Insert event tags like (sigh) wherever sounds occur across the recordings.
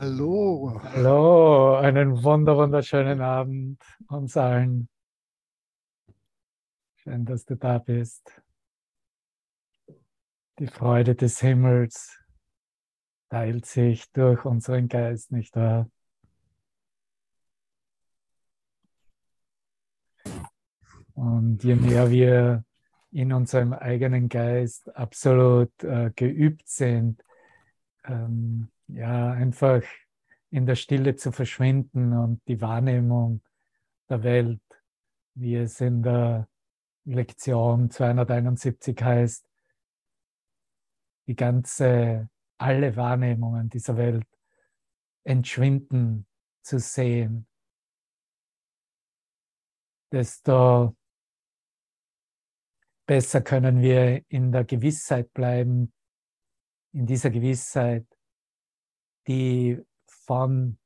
Hallo. Hallo, einen wunder wunderschönen Abend uns allen. Schön, dass du da bist. Die Freude des Himmels teilt sich durch unseren Geist, nicht wahr? Und je mehr wir in unserem eigenen Geist absolut äh, geübt sind, ähm, ja, einfach in der Stille zu verschwinden und die Wahrnehmung der Welt, wie es in der Lektion 271 heißt, die ganze, alle Wahrnehmungen dieser Welt entschwinden zu sehen, desto besser können wir in der Gewissheit bleiben, in dieser Gewissheit, die von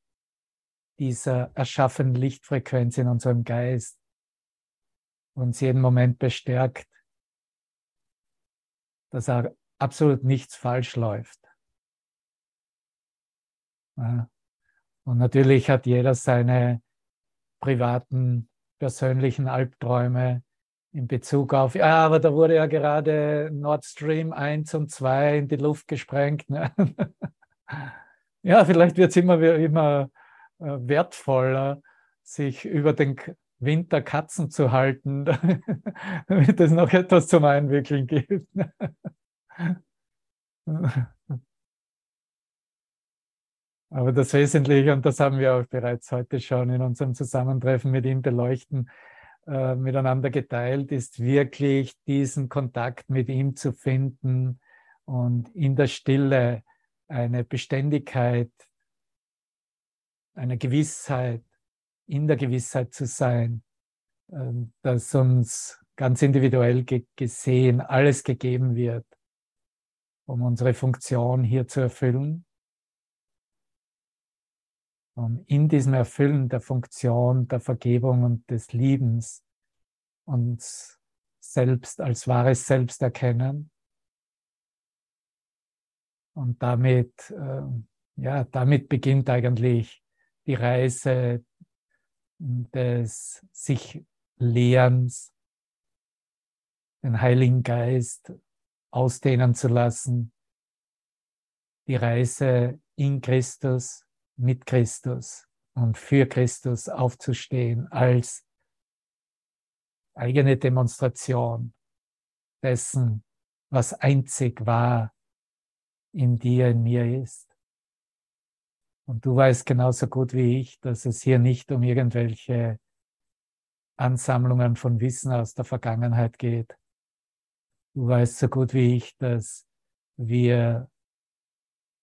dieser erschaffenen Lichtfrequenz in unserem Geist uns jeden Moment bestärkt, dass absolut nichts falsch läuft. Und natürlich hat jeder seine privaten, persönlichen Albträume in Bezug auf, ja, aber da wurde ja gerade Nord Stream 1 und 2 in die Luft gesprengt. Ne? (laughs) ja, vielleicht wird es immer, immer äh, wertvoller, sich über den Winter Katzen zu halten, (laughs) damit es noch etwas zum Einwickeln gibt. (laughs) Aber das Wesentliche, und das haben wir auch bereits heute schon in unserem Zusammentreffen mit ihm beleuchten, äh, miteinander geteilt, ist wirklich diesen Kontakt mit ihm zu finden und in der Stille eine Beständigkeit, eine Gewissheit, in der Gewissheit zu sein, ähm, dass uns ganz individuell gesehen alles gegeben wird, um unsere Funktion hier zu erfüllen. Um in diesem Erfüllen der Funktion der Vergebung und des Liebens uns selbst als wahres Selbst erkennen und damit, äh, ja, damit beginnt eigentlich die Reise des sich Lehrens, den Heiligen Geist ausdehnen zu lassen, die Reise in Christus, mit Christus und für Christus aufzustehen als eigene Demonstration dessen, was einzig war in dir, in mir ist. Und du weißt genauso gut wie ich, dass es hier nicht um irgendwelche Ansammlungen von Wissen aus der Vergangenheit geht. Du weißt so gut wie ich, dass wir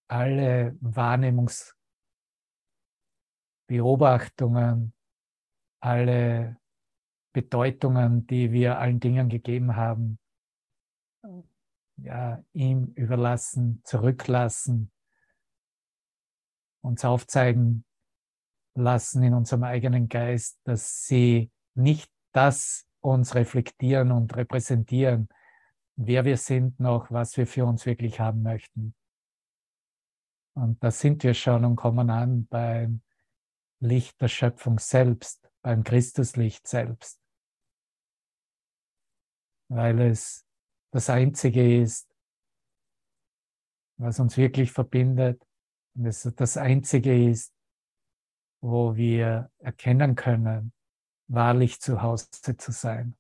alle Wahrnehmungsbeobachtungen, alle Bedeutungen, die wir allen Dingen gegeben haben, ja, ihm überlassen, zurücklassen, uns aufzeigen lassen in unserem eigenen Geist, dass sie nicht das uns reflektieren und repräsentieren, wer wir sind noch, was wir für uns wirklich haben möchten. Und da sind wir schon und kommen an beim Licht der Schöpfung selbst, beim Christuslicht selbst. Weil es das Einzige ist, was uns wirklich verbindet und es das Einzige ist, wo wir erkennen können, wahrlich zu Hause zu sein.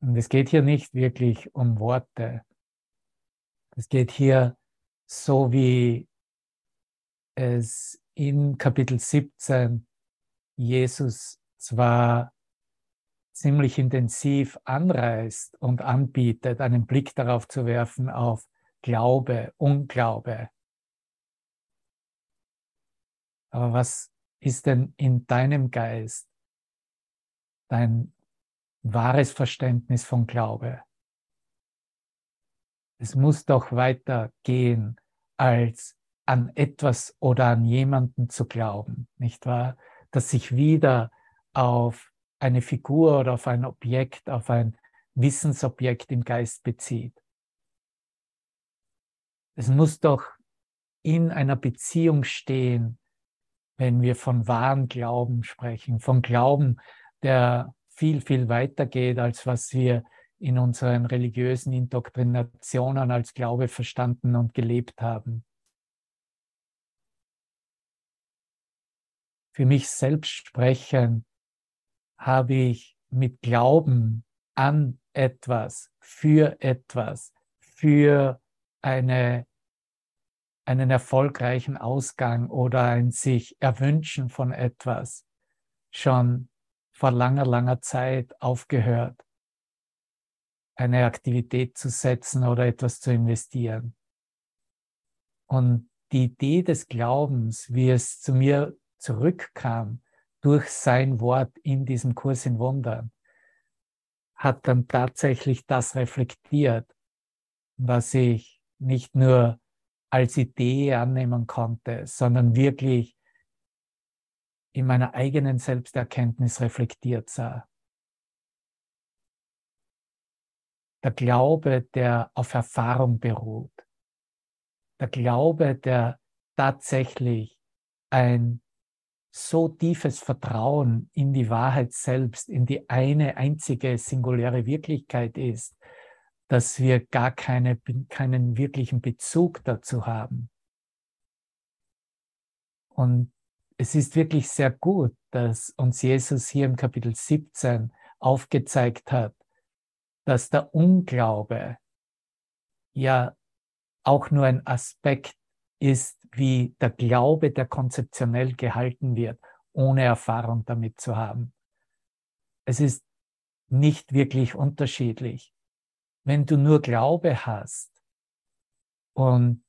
Und es geht hier nicht wirklich um Worte. Es geht hier so wie es in Kapitel 17 Jesus zwar ziemlich intensiv anreißt und anbietet, einen Blick darauf zu werfen auf Glaube, Unglaube. Aber was ist denn in deinem Geist dein wahres Verständnis von Glaube? Es muss doch weiter gehen, als an etwas oder an jemanden zu glauben, nicht wahr? Das sich wieder auf eine Figur oder auf ein Objekt, auf ein Wissensobjekt im Geist bezieht. Es muss doch in einer Beziehung stehen, wenn wir von wahren Glauben sprechen, von Glauben, der viel, viel weiter geht, als was wir in unseren religiösen Indoktrinationen als Glaube verstanden und gelebt haben. Für mich selbst sprechen habe ich mit Glauben an etwas, für etwas, für eine, einen erfolgreichen Ausgang oder ein sich erwünschen von etwas schon vor langer, langer Zeit aufgehört, eine Aktivität zu setzen oder etwas zu investieren. Und die Idee des Glaubens, wie es zu mir zurückkam durch sein Wort in diesem Kurs in Wundern, hat dann tatsächlich das reflektiert, was ich nicht nur als Idee annehmen konnte, sondern wirklich in meiner eigenen Selbsterkenntnis reflektiert sah. Der Glaube, der auf Erfahrung beruht. Der Glaube, der tatsächlich ein so tiefes Vertrauen in die Wahrheit selbst, in die eine einzige singuläre Wirklichkeit ist, dass wir gar keine, keinen wirklichen Bezug dazu haben. Und es ist wirklich sehr gut, dass uns Jesus hier im Kapitel 17 aufgezeigt hat, dass der Unglaube ja auch nur ein Aspekt ist, wie der Glaube, der konzeptionell gehalten wird, ohne Erfahrung damit zu haben. Es ist nicht wirklich unterschiedlich. Wenn du nur Glaube hast und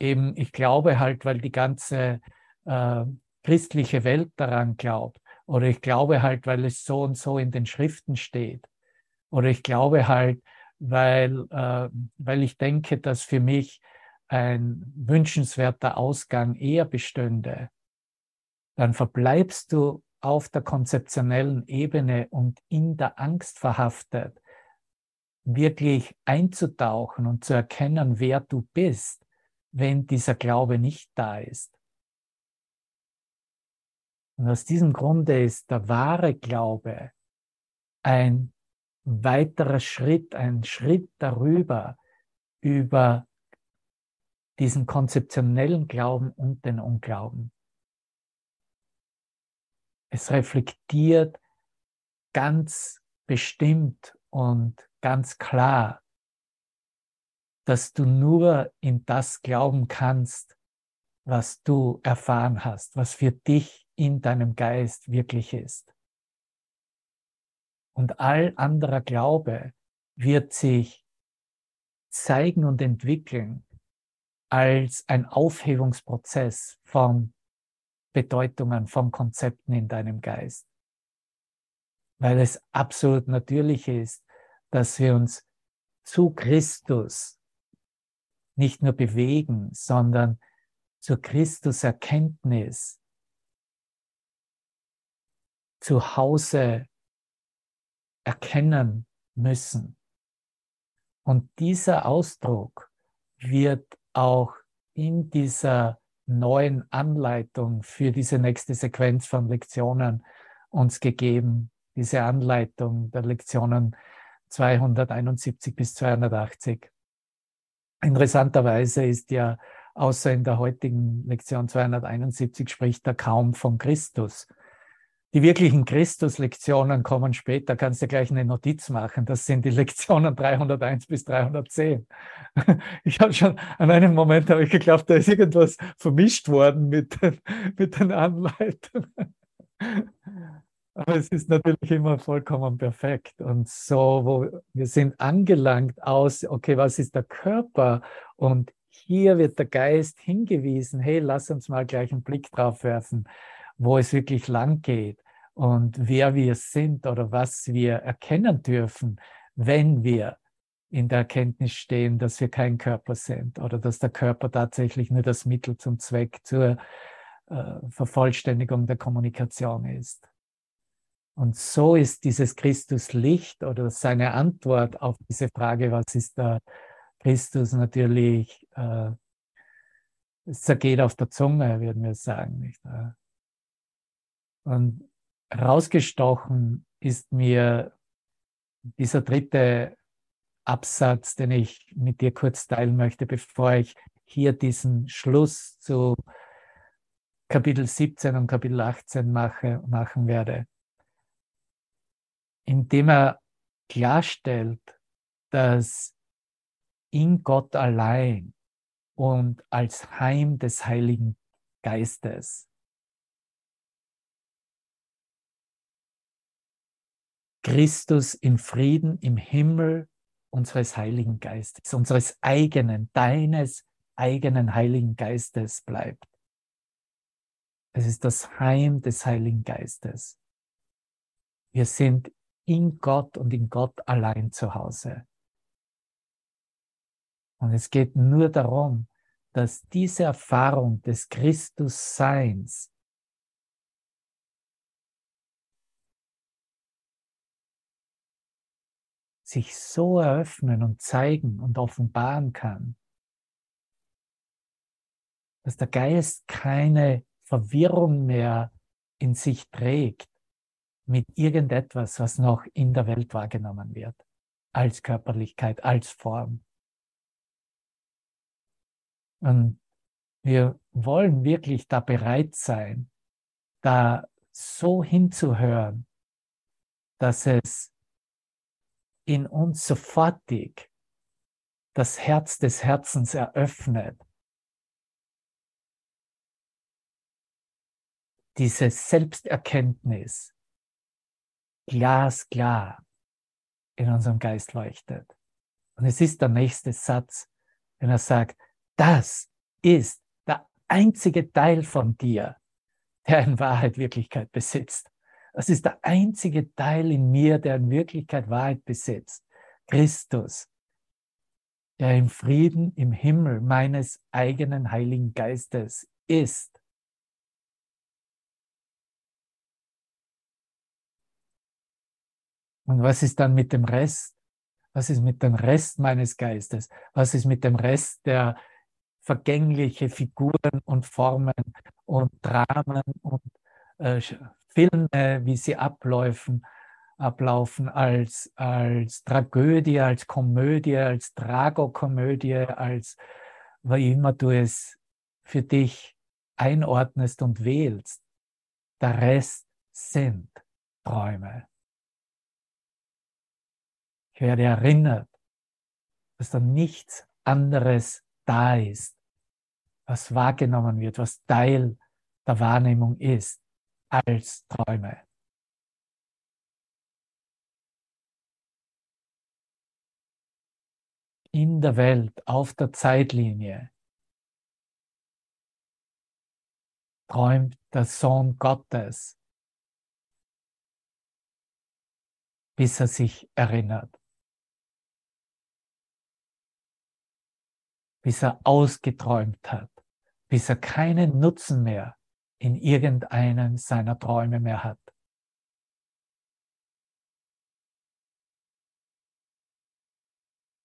eben, ich glaube halt, weil die ganze äh, christliche Welt daran glaubt, oder ich glaube halt, weil es so und so in den Schriften steht, oder ich glaube halt, weil, äh, weil ich denke, dass für mich ein wünschenswerter Ausgang eher bestünde, dann verbleibst du auf der konzeptionellen Ebene und in der Angst verhaftet, wirklich einzutauchen und zu erkennen, wer du bist, wenn dieser Glaube nicht da ist. Und aus diesem Grunde ist der wahre Glaube ein weiterer Schritt, ein Schritt darüber, über diesen konzeptionellen Glauben und den Unglauben. Es reflektiert ganz bestimmt und ganz klar, dass du nur in das glauben kannst, was du erfahren hast, was für dich in deinem Geist wirklich ist. Und all anderer Glaube wird sich zeigen und entwickeln als ein Aufhebungsprozess von Bedeutungen, von Konzepten in deinem Geist. Weil es absolut natürlich ist, dass wir uns zu Christus nicht nur bewegen, sondern zur Christuserkenntnis zu Hause erkennen müssen. Und dieser Ausdruck wird auch in dieser neuen Anleitung für diese nächste Sequenz von Lektionen uns gegeben. Diese Anleitung der Lektionen 271 bis 280. Interessanterweise ist ja, außer in der heutigen Lektion 271 spricht er kaum von Christus. Die wirklichen Christus-Lektionen kommen später, kannst du gleich eine Notiz machen. Das sind die Lektionen 301 bis 310. (laughs) Ich habe schon an einem Moment habe ich geglaubt, da ist irgendwas vermischt worden mit den, mit den Anleitungen. Aber es ist natürlich immer vollkommen perfekt. Und so, wo wir sind angelangt aus, okay, was ist der Körper? Und hier wird der Geist hingewiesen, hey, lass uns mal gleich einen Blick drauf werfen, wo es wirklich lang geht und wer wir sind oder was wir erkennen dürfen, wenn wir in der Erkenntnis stehen, dass wir kein Körper sind oder dass der Körper tatsächlich nur das Mittel zum Zweck zur äh, Vervollständigung der Kommunikation ist. Und so ist dieses Christuslicht oder seine Antwort auf diese Frage, was ist der Christus, natürlich äh, es zergeht auf der Zunge, würden wir sagen. Nicht? Und rausgestochen ist mir dieser dritte Absatz, den ich mit dir kurz teilen möchte, bevor ich hier diesen Schluss zu Kapitel 17 und Kapitel 18 mache, machen werde, indem er klarstellt, dass in Gott allein und als Heim des Heiligen Geistes Christus in Frieden im Himmel unseres Heiligen Geistes, unseres eigenen, deines eigenen Heiligen Geistes bleibt. Es ist das Heim des Heiligen Geistes. Wir sind in Gott und in Gott allein zu Hause. Und es geht nur darum, dass diese Erfahrung des Christusseins sich so eröffnen und zeigen und offenbaren kann, dass der Geist keine Verwirrung mehr in sich trägt mit irgendetwas, was noch in der Welt wahrgenommen wird, als Körperlichkeit, als Form. Und wir wollen wirklich da bereit sein, da so hinzuhören, dass es in uns sofortig das Herz des Herzens eröffnet. Diese Selbsterkenntnis glasklar in unserem Geist leuchtet. Und es ist der nächste Satz, wenn er sagt, das ist der einzige Teil von dir, der in Wahrheit Wirklichkeit besitzt. Das ist der einzige Teil in mir, der in Wirklichkeit Wahrheit besitzt. Christus, der im Frieden im Himmel meines eigenen Heiligen Geistes ist. Und was ist dann mit dem Rest? Was ist mit dem Rest meines Geistes? Was ist mit dem Rest der vergängliche Figuren und Formen und Dramen und äh, Filme, wie sie abläufen, ablaufen als, als Tragödie, als Komödie, als Tragokomödie, als wie immer du es für dich einordnest und wählst. Der Rest sind Träume. Ich werde erinnert, dass da nichts anderes da ist, was wahrgenommen wird, was Teil der Wahrnehmung ist als Träume. In der Welt, auf der Zeitlinie, träumt der Sohn Gottes, bis er sich erinnert, bis er ausgeträumt hat, bis er keinen Nutzen mehr in irgendeinen seiner Träume mehr hat.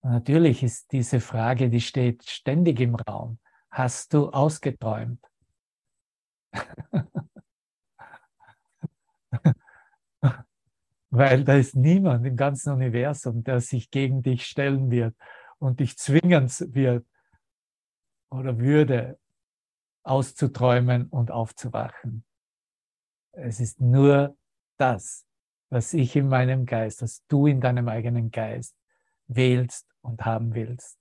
Natürlich ist diese Frage, die steht ständig im Raum. Hast du ausgeträumt? (laughs) Weil da ist niemand im ganzen Universum, der sich gegen dich stellen wird und dich zwingen wird oder würde, auszuträumen und aufzuwachen. Es ist nur das, was ich in meinem Geist, was du in deinem eigenen Geist wählst und haben willst.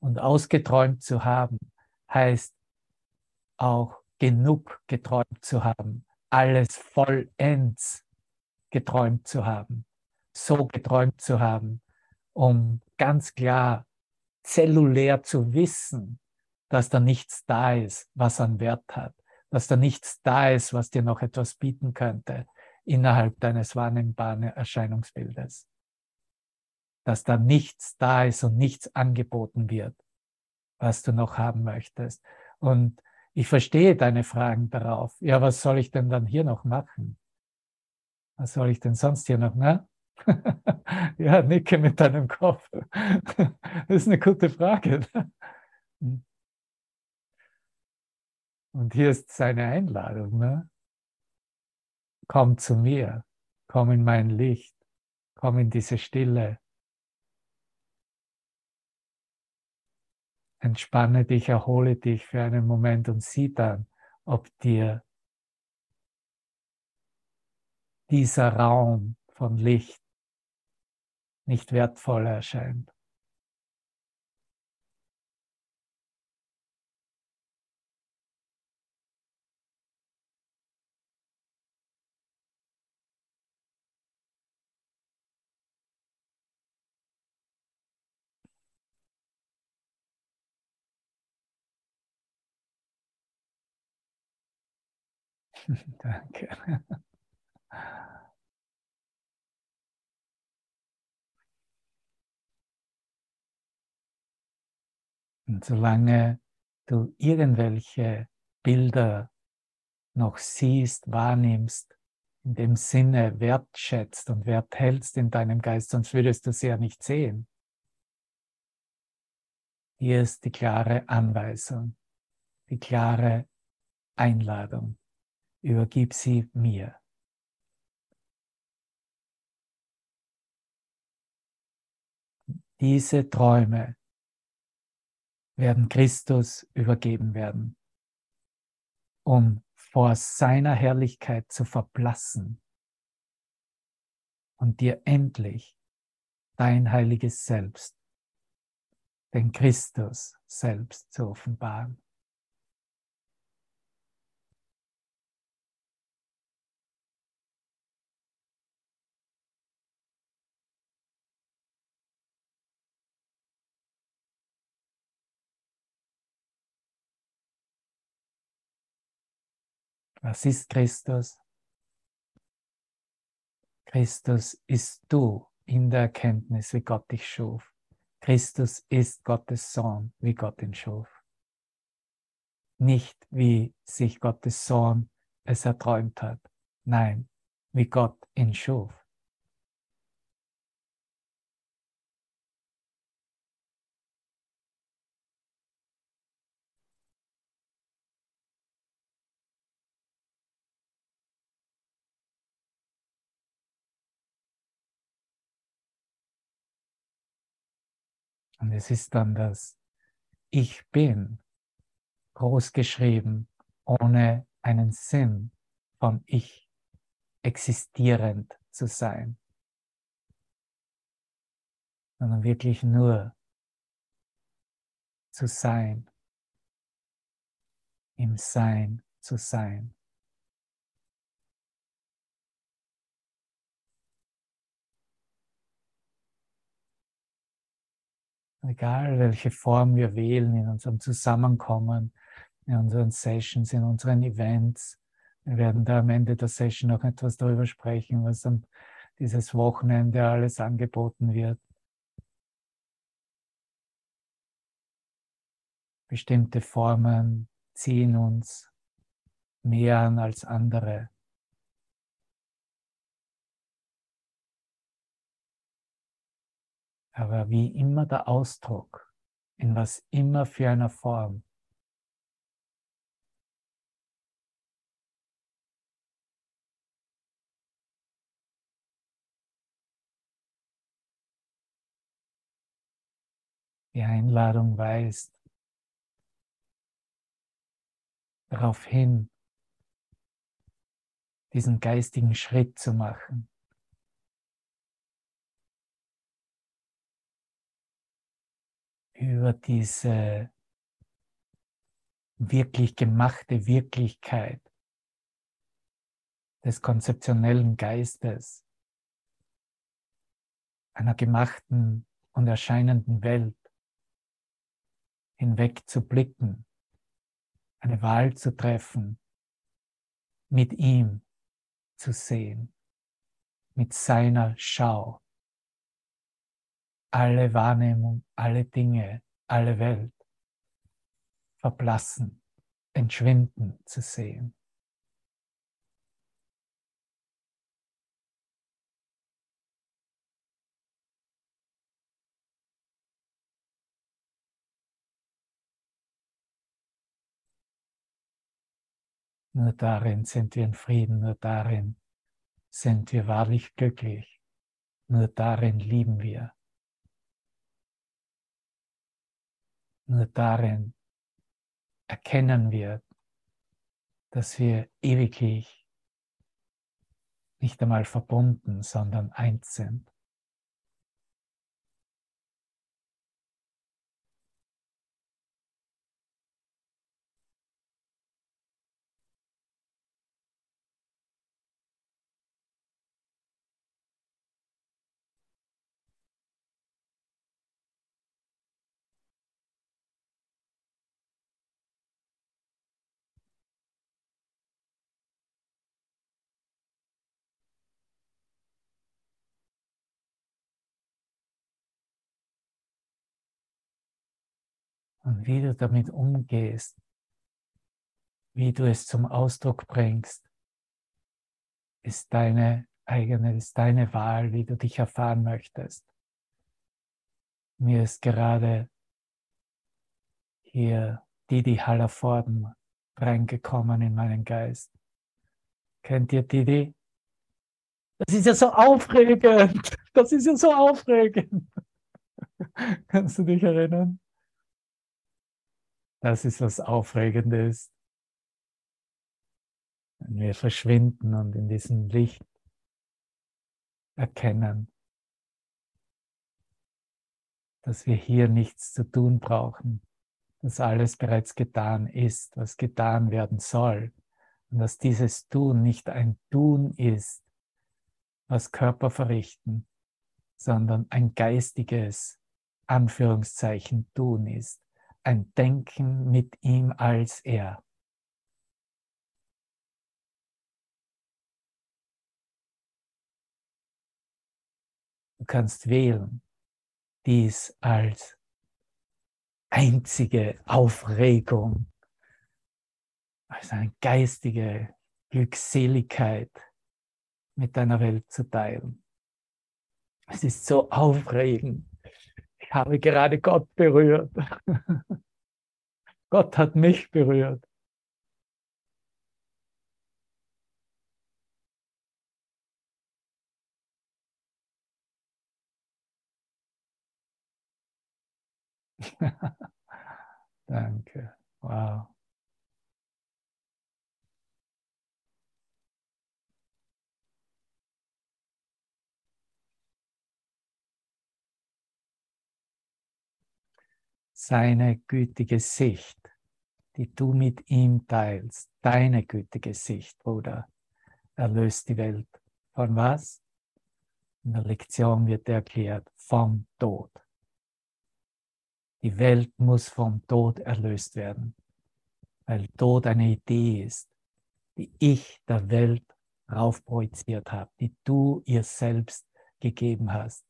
Und ausgeträumt zu haben, heißt auch genug geträumt zu haben, alles vollends geträumt zu haben, so geträumt zu haben, um ganz klar zellulär zu wissen, dass da nichts da ist, was an Wert hat, dass da nichts da ist, was dir noch etwas bieten könnte innerhalb deines wahrnehmbaren Erscheinungsbildes. Dass da nichts da ist und nichts angeboten wird, was du noch haben möchtest. Und ich verstehe deine Fragen darauf. Ja, was soll ich denn dann hier noch machen? Was soll ich denn sonst hier noch, ne? (laughs) ja, nicke mit deinem Kopf. (laughs) das ist eine gute Frage. Und hier ist seine Einladung. Ne? Komm zu mir, komm in mein Licht, komm in diese Stille. Entspanne dich, erhole dich für einen Moment und sieh dann, ob dir dieser Raum von Licht nicht wertvoll erscheint. (laughs) Danke. Und solange du irgendwelche Bilder noch siehst, wahrnimmst, in dem Sinne wertschätzt und werthältst in deinem Geist, sonst würdest du sie ja nicht sehen. Hier ist die klare Anweisung, die klare Einladung. Übergib sie mir. Diese Träume werden Christus übergeben werden, um vor seiner Herrlichkeit zu verblassen und dir endlich dein heiliges Selbst, den Christus selbst zu offenbaren. Was ist Christus? Christus ist du in der Erkenntnis, wie Gott dich schuf. Christus ist Gottes Sohn, wie Gott ihn schuf. Nicht wie sich Gottes Sohn es erträumt hat. Nein, wie Gott ihn schuf. Und es ist dann das Ich bin groß geschrieben, ohne einen Sinn von Ich existierend zu sein, sondern wirklich nur zu sein, im Sein zu sein. Egal welche Form wir wählen in unserem Zusammenkommen, in unseren Sessions, in unseren Events. Wir werden da am Ende der Session noch etwas darüber sprechen, was am dieses Wochenende alles angeboten wird. Bestimmte Formen ziehen uns mehr an als andere. Aber wie immer der Ausdruck, in was immer für einer Form. Die Einladung weist darauf hin, diesen geistigen Schritt zu machen. Über diese wirklich gemachte Wirklichkeit des konzeptionellen Geistes, einer gemachten und erscheinenden Welt hinweg zu blicken, eine Wahl zu treffen, mit ihm zu sehen, mit seiner Schau alle Wahrnehmung, alle Dinge, alle Welt verblassen, entschwinden zu sehen. Nur darin sind wir in Frieden, nur darin sind wir wahrlich glücklich, nur darin lieben wir. Nur darin erkennen wir, dass wir ewiglich nicht einmal verbunden, sondern eins sind. Und wie du damit umgehst, wie du es zum Ausdruck bringst, ist deine eigene, ist deine Wahl, wie du dich erfahren möchtest. Mir ist gerade hier Didi Hallervorden reingekommen in meinen Geist. Kennt ihr Didi? Das ist ja so aufregend. Das ist ja so aufregend. (laughs) Kannst du dich erinnern? Das ist was Aufregendes. Wenn wir verschwinden und in diesem Licht erkennen, dass wir hier nichts zu tun brauchen, dass alles bereits getan ist, was getan werden soll und dass dieses Tun nicht ein Tun ist, was Körper verrichten, sondern ein geistiges Anführungszeichen Tun ist ein Denken mit ihm als er. Du kannst wählen, dies als einzige Aufregung, als eine geistige Glückseligkeit mit deiner Welt zu teilen. Es ist so aufregend, ich habe gerade Gott berührt. (laughs) Gott hat mich berührt. (laughs) Danke. Wow. seine gütige Sicht, die du mit ihm teilst, deine gütige Sicht, Bruder, erlöst die Welt. Von was? In der Lektion wird erklärt, vom Tod. Die Welt muss vom Tod erlöst werden, weil Tod eine Idee ist, die ich der Welt raufprojiziert habe, die du ihr selbst gegeben hast.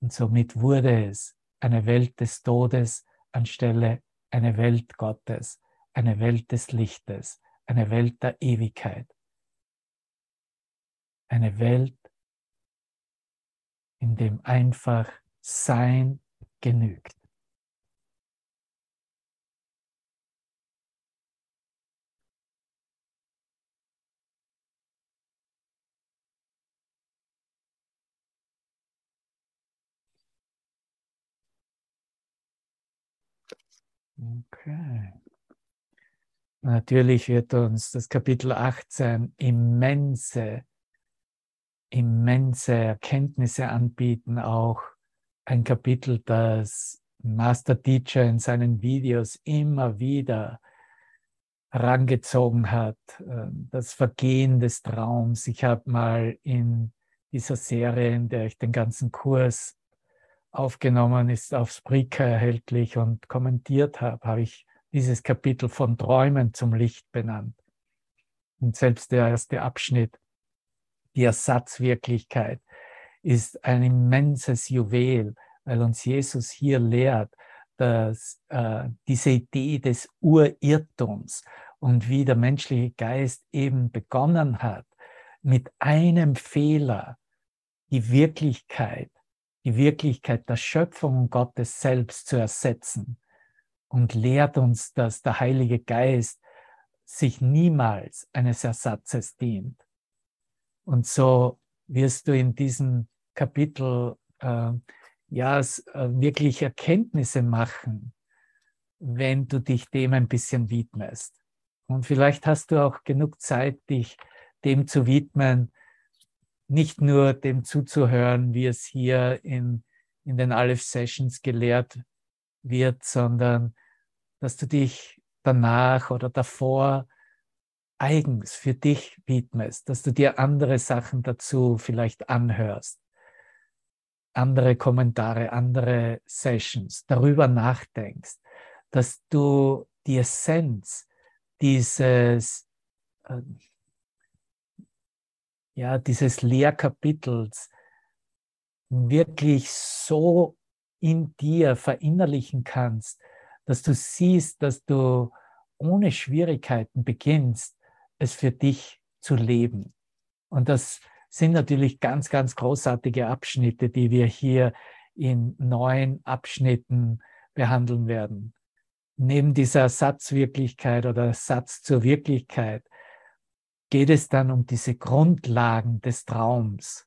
Und somit wurde es eine Welt des Todes anstelle eine Welt Gottes, eine Welt des Lichtes, eine Welt der Ewigkeit. Eine Welt, in dem einfach Sein genügt. Okay. Natürlich wird uns das Kapitel 18 immense, immense Erkenntnisse anbieten, auch ein Kapitel, das Master Teacher in seinen Videos immer wieder herangezogen hat, ähm, das Vergehen des Traums. Ich habe mal in dieser Serie, in der ich den ganzen Kurs aufgenommen ist, auf Spreaker erhältlich und kommentiert habe, habe ich dieses Kapitel von Träumen zum Licht benannt. Und selbst der erste Abschnitt, die Ersatzwirklichkeit, ist ein immenses Juwel, weil uns Jesus hier lehrt, dass äh, diese Idee des Urirrtums und wie der menschliche Geist eben begonnen hat, mit einem Fehler die Wirklichkeit die Wirklichkeit der Schöpfung Gottes selbst zu ersetzen und lehrt uns, dass der Heilige Geist sich niemals eines Ersatzes dient. Und so wirst du in diesem Kapitel äh, ja äh, wirklich Erkenntnisse machen, wenn du dich dem ein bisschen widmest. Und vielleicht hast du auch genug Zeit, dich dem zu widmen, nicht nur dem zuzuhören, wie es hier in, in den Aleph Sessions gelehrt wird, sondern dass du dich danach oder davor eigens für dich widmest, dass du dir andere Sachen dazu vielleicht anhörst, andere Kommentare, andere Sessions, darüber nachdenkst, dass du die Essenz dieses, äh, ja, dieses Lehrkapitels wirklich so in dir verinnerlichen kannst, dass du siehst, dass du ohne Schwierigkeiten beginnst, es für dich zu leben. Und das sind natürlich ganz, ganz großartige Abschnitte, die wir hier in neun Abschnitten behandeln werden. Neben dieser Satzwirklichkeit oder Satz zur Wirklichkeit geht es dann um diese Grundlagen des Traums.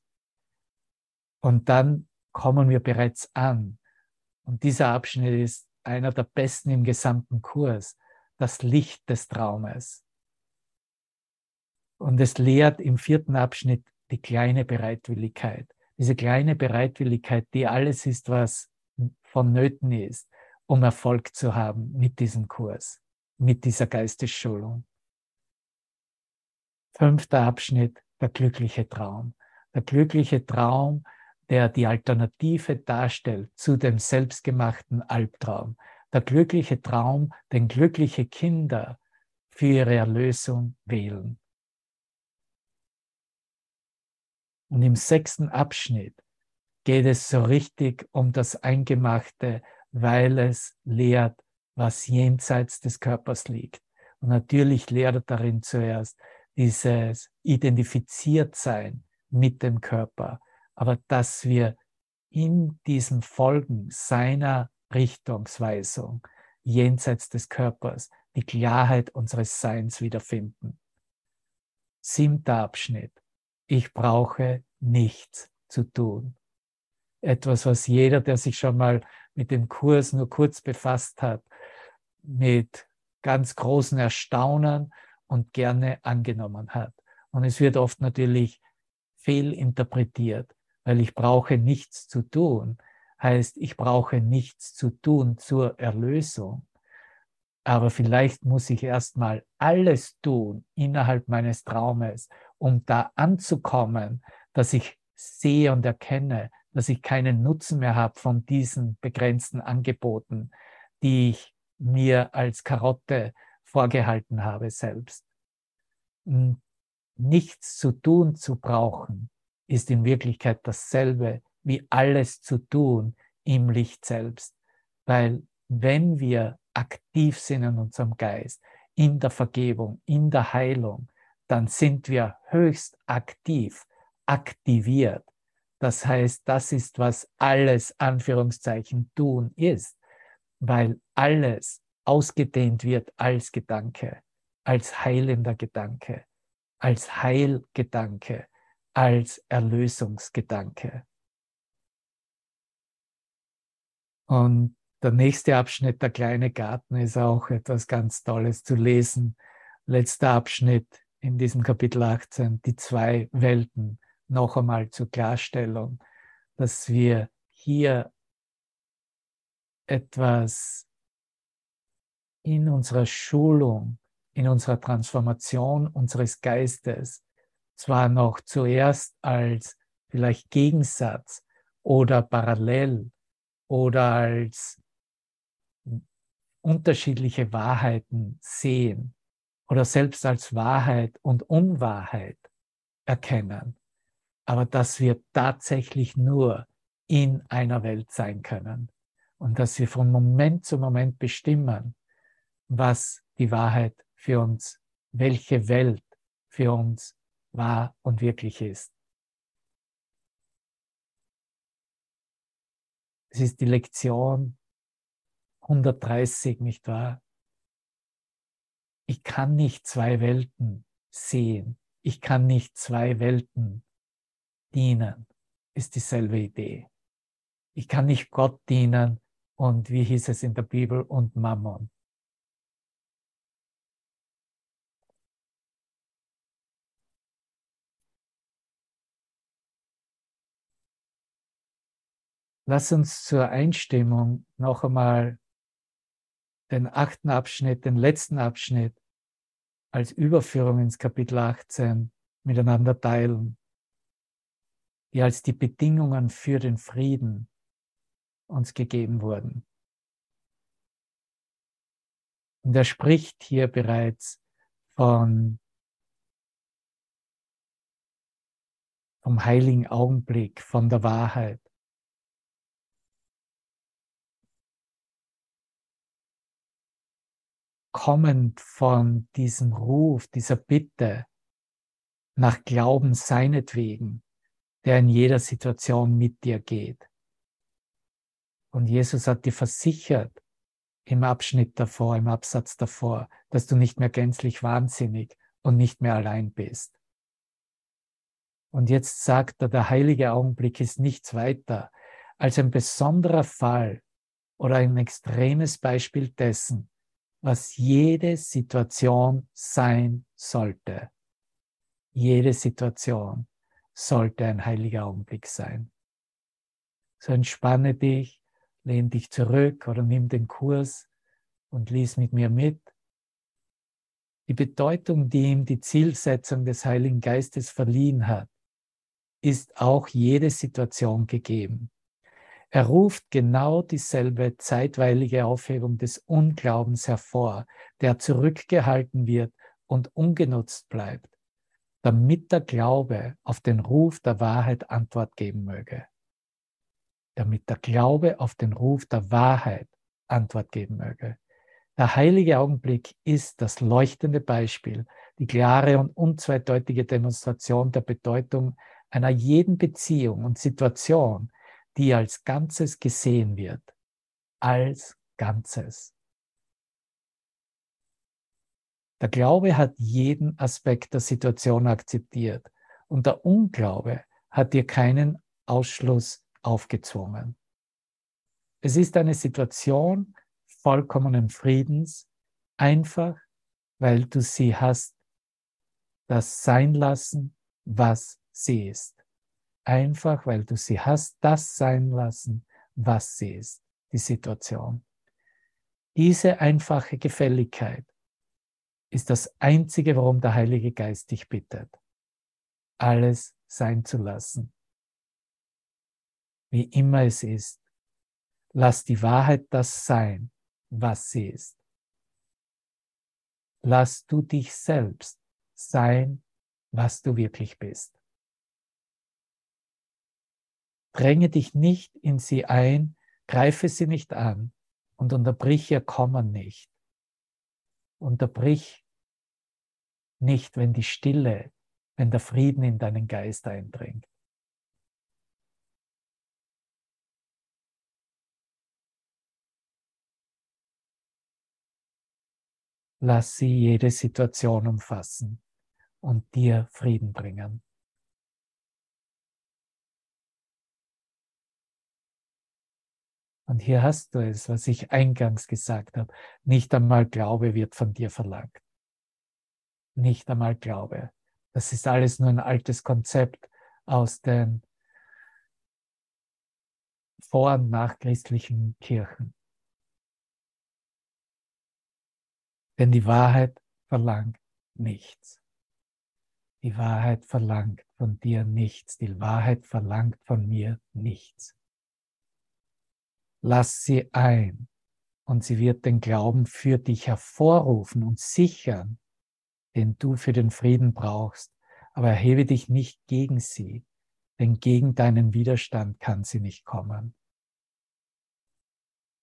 Und dann kommen wir bereits an. Und dieser Abschnitt ist einer der besten im gesamten Kurs, das Licht des Traumes. Und es lehrt im vierten Abschnitt die kleine Bereitwilligkeit. Diese kleine Bereitwilligkeit, die alles ist, was vonnöten ist, um Erfolg zu haben mit diesem Kurs, mit dieser Geistesschulung. Fünfter Abschnitt, der glückliche Traum. Der glückliche Traum, der die Alternative darstellt zu dem selbstgemachten Albtraum. Der glückliche Traum, den glückliche Kinder für ihre Erlösung wählen. Und im sechsten Abschnitt geht es so richtig um das Eingemachte, weil es lehrt, was jenseits des Körpers liegt. Und natürlich lehrt darin zuerst dieses Identifiziertsein mit dem Körper, aber dass wir in diesem Folgen seiner Richtungsweisung jenseits des Körpers die Klarheit unseres Seins wiederfinden. Siebter Abschnitt ich brauche nichts zu tun. Etwas, was jeder, der sich schon mal mit dem Kurs nur kurz befasst hat, mit ganz großen Erstaunen und gerne angenommen hat. Und es wird oft natürlich fehlinterpretiert, weil ich brauche nichts zu tun, heißt, ich brauche nichts zu tun zur Erlösung. Aber vielleicht muss ich erstmal alles tun innerhalb meines Traumes, um da anzukommen, dass ich sehe und erkenne, dass ich keinen Nutzen mehr habe von diesen begrenzten Angeboten, die ich mir als Karotte vorgehalten habe selbst. Nichts zu tun zu brauchen, ist in Wirklichkeit dasselbe wie alles zu tun im Licht selbst. Weil wenn wir aktiv sind in unserem Geist, in der Vergebung, in der Heilung, dann sind wir höchst aktiv, aktiviert. Das heißt, das ist, was alles Anführungszeichen tun ist, weil alles ausgedehnt wird als Gedanke, als heilender Gedanke, als Heilgedanke, als Erlösungsgedanke. Und der nächste Abschnitt, der kleine Garten, ist auch etwas ganz Tolles zu lesen. Letzter Abschnitt, in diesem Kapitel 18 die zwei Welten noch einmal zur Klarstellung, dass wir hier etwas in unserer Schulung, in unserer Transformation unseres Geistes. Zwar noch zuerst als vielleicht Gegensatz oder parallel oder als unterschiedliche Wahrheiten sehen, oder selbst als Wahrheit und Unwahrheit erkennen, aber dass wir tatsächlich nur in einer Welt sein können und dass wir von Moment zu Moment bestimmen, was die Wahrheit für uns, welche Welt für uns wahr und wirklich ist. Es ist die Lektion 130, nicht wahr? ich kann nicht zwei Welten sehen. Ich kann nicht zwei Welten dienen, ist dieselbe Idee. Ich kann nicht Gott dienen und wie hieß es in der Bibel und Mammon. Lass uns zur Einstimmung noch einmal den achten Abschnitt, den letzten Abschnitt als Überführung ins Kapitel 18 miteinander teilen, die als die Bedingungen für den Frieden uns gegeben wurden. Und er spricht hier bereits von vom heiligen Augenblick, von der Wahrheit. Kommend von diesem Ruf, dieser Bitte nach Glauben seinetwegen, der in jeder Situation mit dir geht. Und Jesus hat dir versichert im Abschnitt davor, im Absatz davor, dass du nicht mehr gänzlich wahnsinnig und nicht mehr allein bist. Und jetzt sagt er, der heilige Augenblick ist nichts weiter als ein besonderer Fall oder ein extremes Beispiel dessen, was jede Situation sein sollte. Jede Situation sollte ein heiliger Augenblick sein. So entspanne dich, lehn dich zurück oder nimm den Kurs und lies mit mir mit. Die Bedeutung, die ihm die Zielsetzung des Heiligen Geistes verliehen hat, ist auch jede Situation gegeben. Er ruft genau dieselbe zeitweilige Aufhebung des Unglaubens hervor, der zurückgehalten wird und ungenutzt bleibt, damit der Glaube auf den Ruf der Wahrheit Antwort geben möge. Damit der Glaube auf den Ruf der Wahrheit Antwort geben möge. Der heilige Augenblick ist das leuchtende Beispiel, die klare und unzweideutige Demonstration der Bedeutung einer jeden Beziehung und Situation, die als Ganzes gesehen wird. Als Ganzes. Der Glaube hat jeden Aspekt der Situation akzeptiert und der Unglaube hat dir keinen Ausschluss aufgezwungen. Es ist eine Situation vollkommenen Friedens, einfach weil du sie hast, das sein lassen, was sie ist einfach weil du sie hast, das sein lassen, was sie ist, die Situation. Diese einfache Gefälligkeit ist das Einzige, warum der Heilige Geist dich bittet, alles sein zu lassen. Wie immer es ist, lass die Wahrheit das sein, was sie ist. Lass du dich selbst sein, was du wirklich bist. Dränge dich nicht in sie ein, greife sie nicht an und unterbrich ihr Kommen nicht. Unterbrich nicht, wenn die Stille, wenn der Frieden in deinen Geist eindringt. Lass sie jede Situation umfassen und dir Frieden bringen. Und hier hast du es, was ich eingangs gesagt habe. Nicht einmal Glaube wird von dir verlangt. Nicht einmal Glaube. Das ist alles nur ein altes Konzept aus den vor- und nachchristlichen Kirchen. Denn die Wahrheit verlangt nichts. Die Wahrheit verlangt von dir nichts. Die Wahrheit verlangt von mir nichts. Lass sie ein und sie wird den Glauben für dich hervorrufen und sichern, den du für den Frieden brauchst. Aber erhebe dich nicht gegen sie, denn gegen deinen Widerstand kann sie nicht kommen.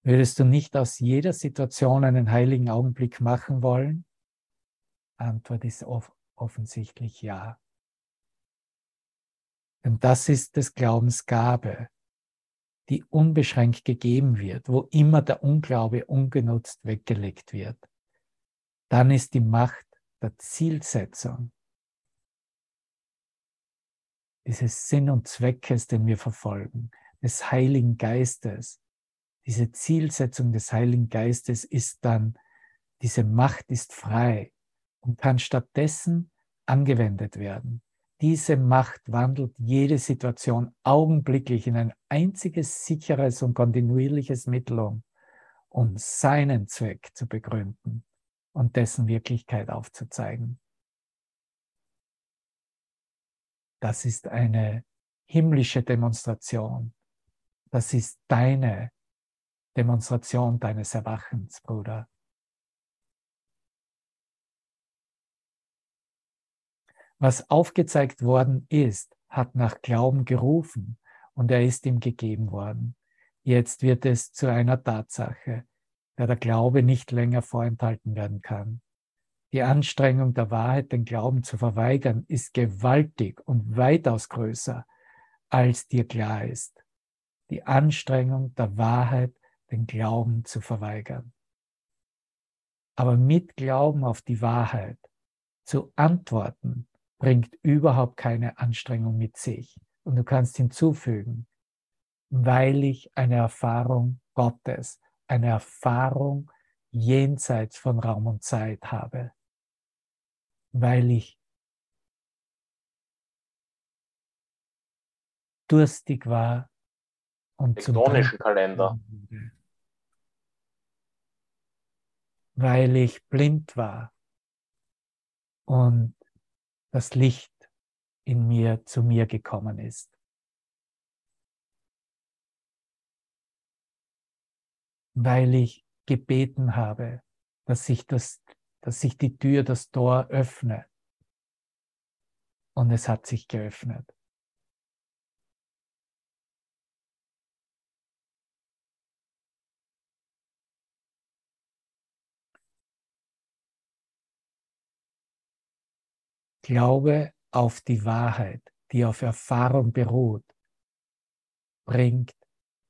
Würdest du nicht aus jeder Situation einen heiligen Augenblick machen wollen? Antwort ist off offensichtlich ja. Denn das ist des Glaubens Gabe, die unbeschränkt gegeben wird, wo immer der Unglaube ungenutzt weggelegt wird. dann ist die Macht der Zielsetzung, dieses Sinn und Zweckes, den wir verfolgen, des Heiligen Geistes, diese Zielsetzung des Heiligen Geistes ist dann, diese Macht ist frei und kann stattdessen angewendet werden. Diese Macht wandelt jede Situation augenblicklich in ein einziges sicheres und kontinuierliches Mittel um, um seinen Zweck zu begründen und dessen Wirklichkeit aufzuzeigen. Das ist eine himmlische Demonstration. Das ist deine Demonstration deines Erwachens, Bruder. Was aufgezeigt worden ist, hat nach Glauben gerufen und er ist ihm gegeben worden. Jetzt wird es zu einer Tatsache, der der Glaube nicht länger vorenthalten werden kann. Die Anstrengung der Wahrheit, den Glauben zu verweigern, ist gewaltig und weitaus größer, als dir klar ist. Die Anstrengung der Wahrheit, den Glauben zu verweigern. Aber mit Glauben auf die Wahrheit zu antworten, bringt überhaupt keine Anstrengung mit sich. Und du kannst hinzufügen, weil ich eine Erfahrung Gottes, eine Erfahrung jenseits von Raum und Zeit habe, weil ich durstig war und tektonischen Kalender. Weil ich blind war und das Licht in mir zu mir gekommen ist. Weil ich gebeten habe, dass sich, das, dass sich die Tür, das Tor öffne. Und es hat sich geöffnet. Glaube auf die Wahrheit, die auf Erfahrung beruht, bringt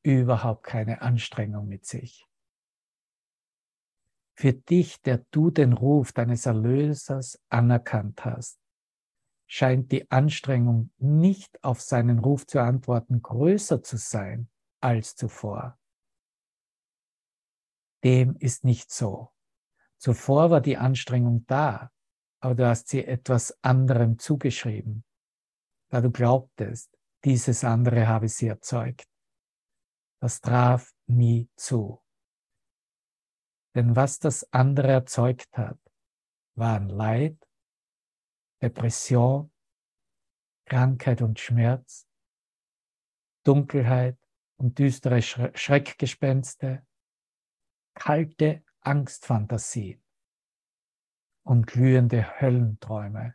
überhaupt keine Anstrengung mit sich. Für dich, der du den Ruf deines Erlösers anerkannt hast, scheint die Anstrengung nicht auf seinen Ruf zu antworten größer zu sein als zuvor. Dem ist nicht so. Zuvor war die Anstrengung da, aber du hast sie etwas anderem zugeschrieben, da du glaubtest, dieses andere habe sie erzeugt. Das traf nie zu. Denn was das andere erzeugt hat, waren Leid, Depression, Krankheit und Schmerz, Dunkelheit und düstere Schreckgespenste, kalte Angstfantasien und glühende Höllenträume.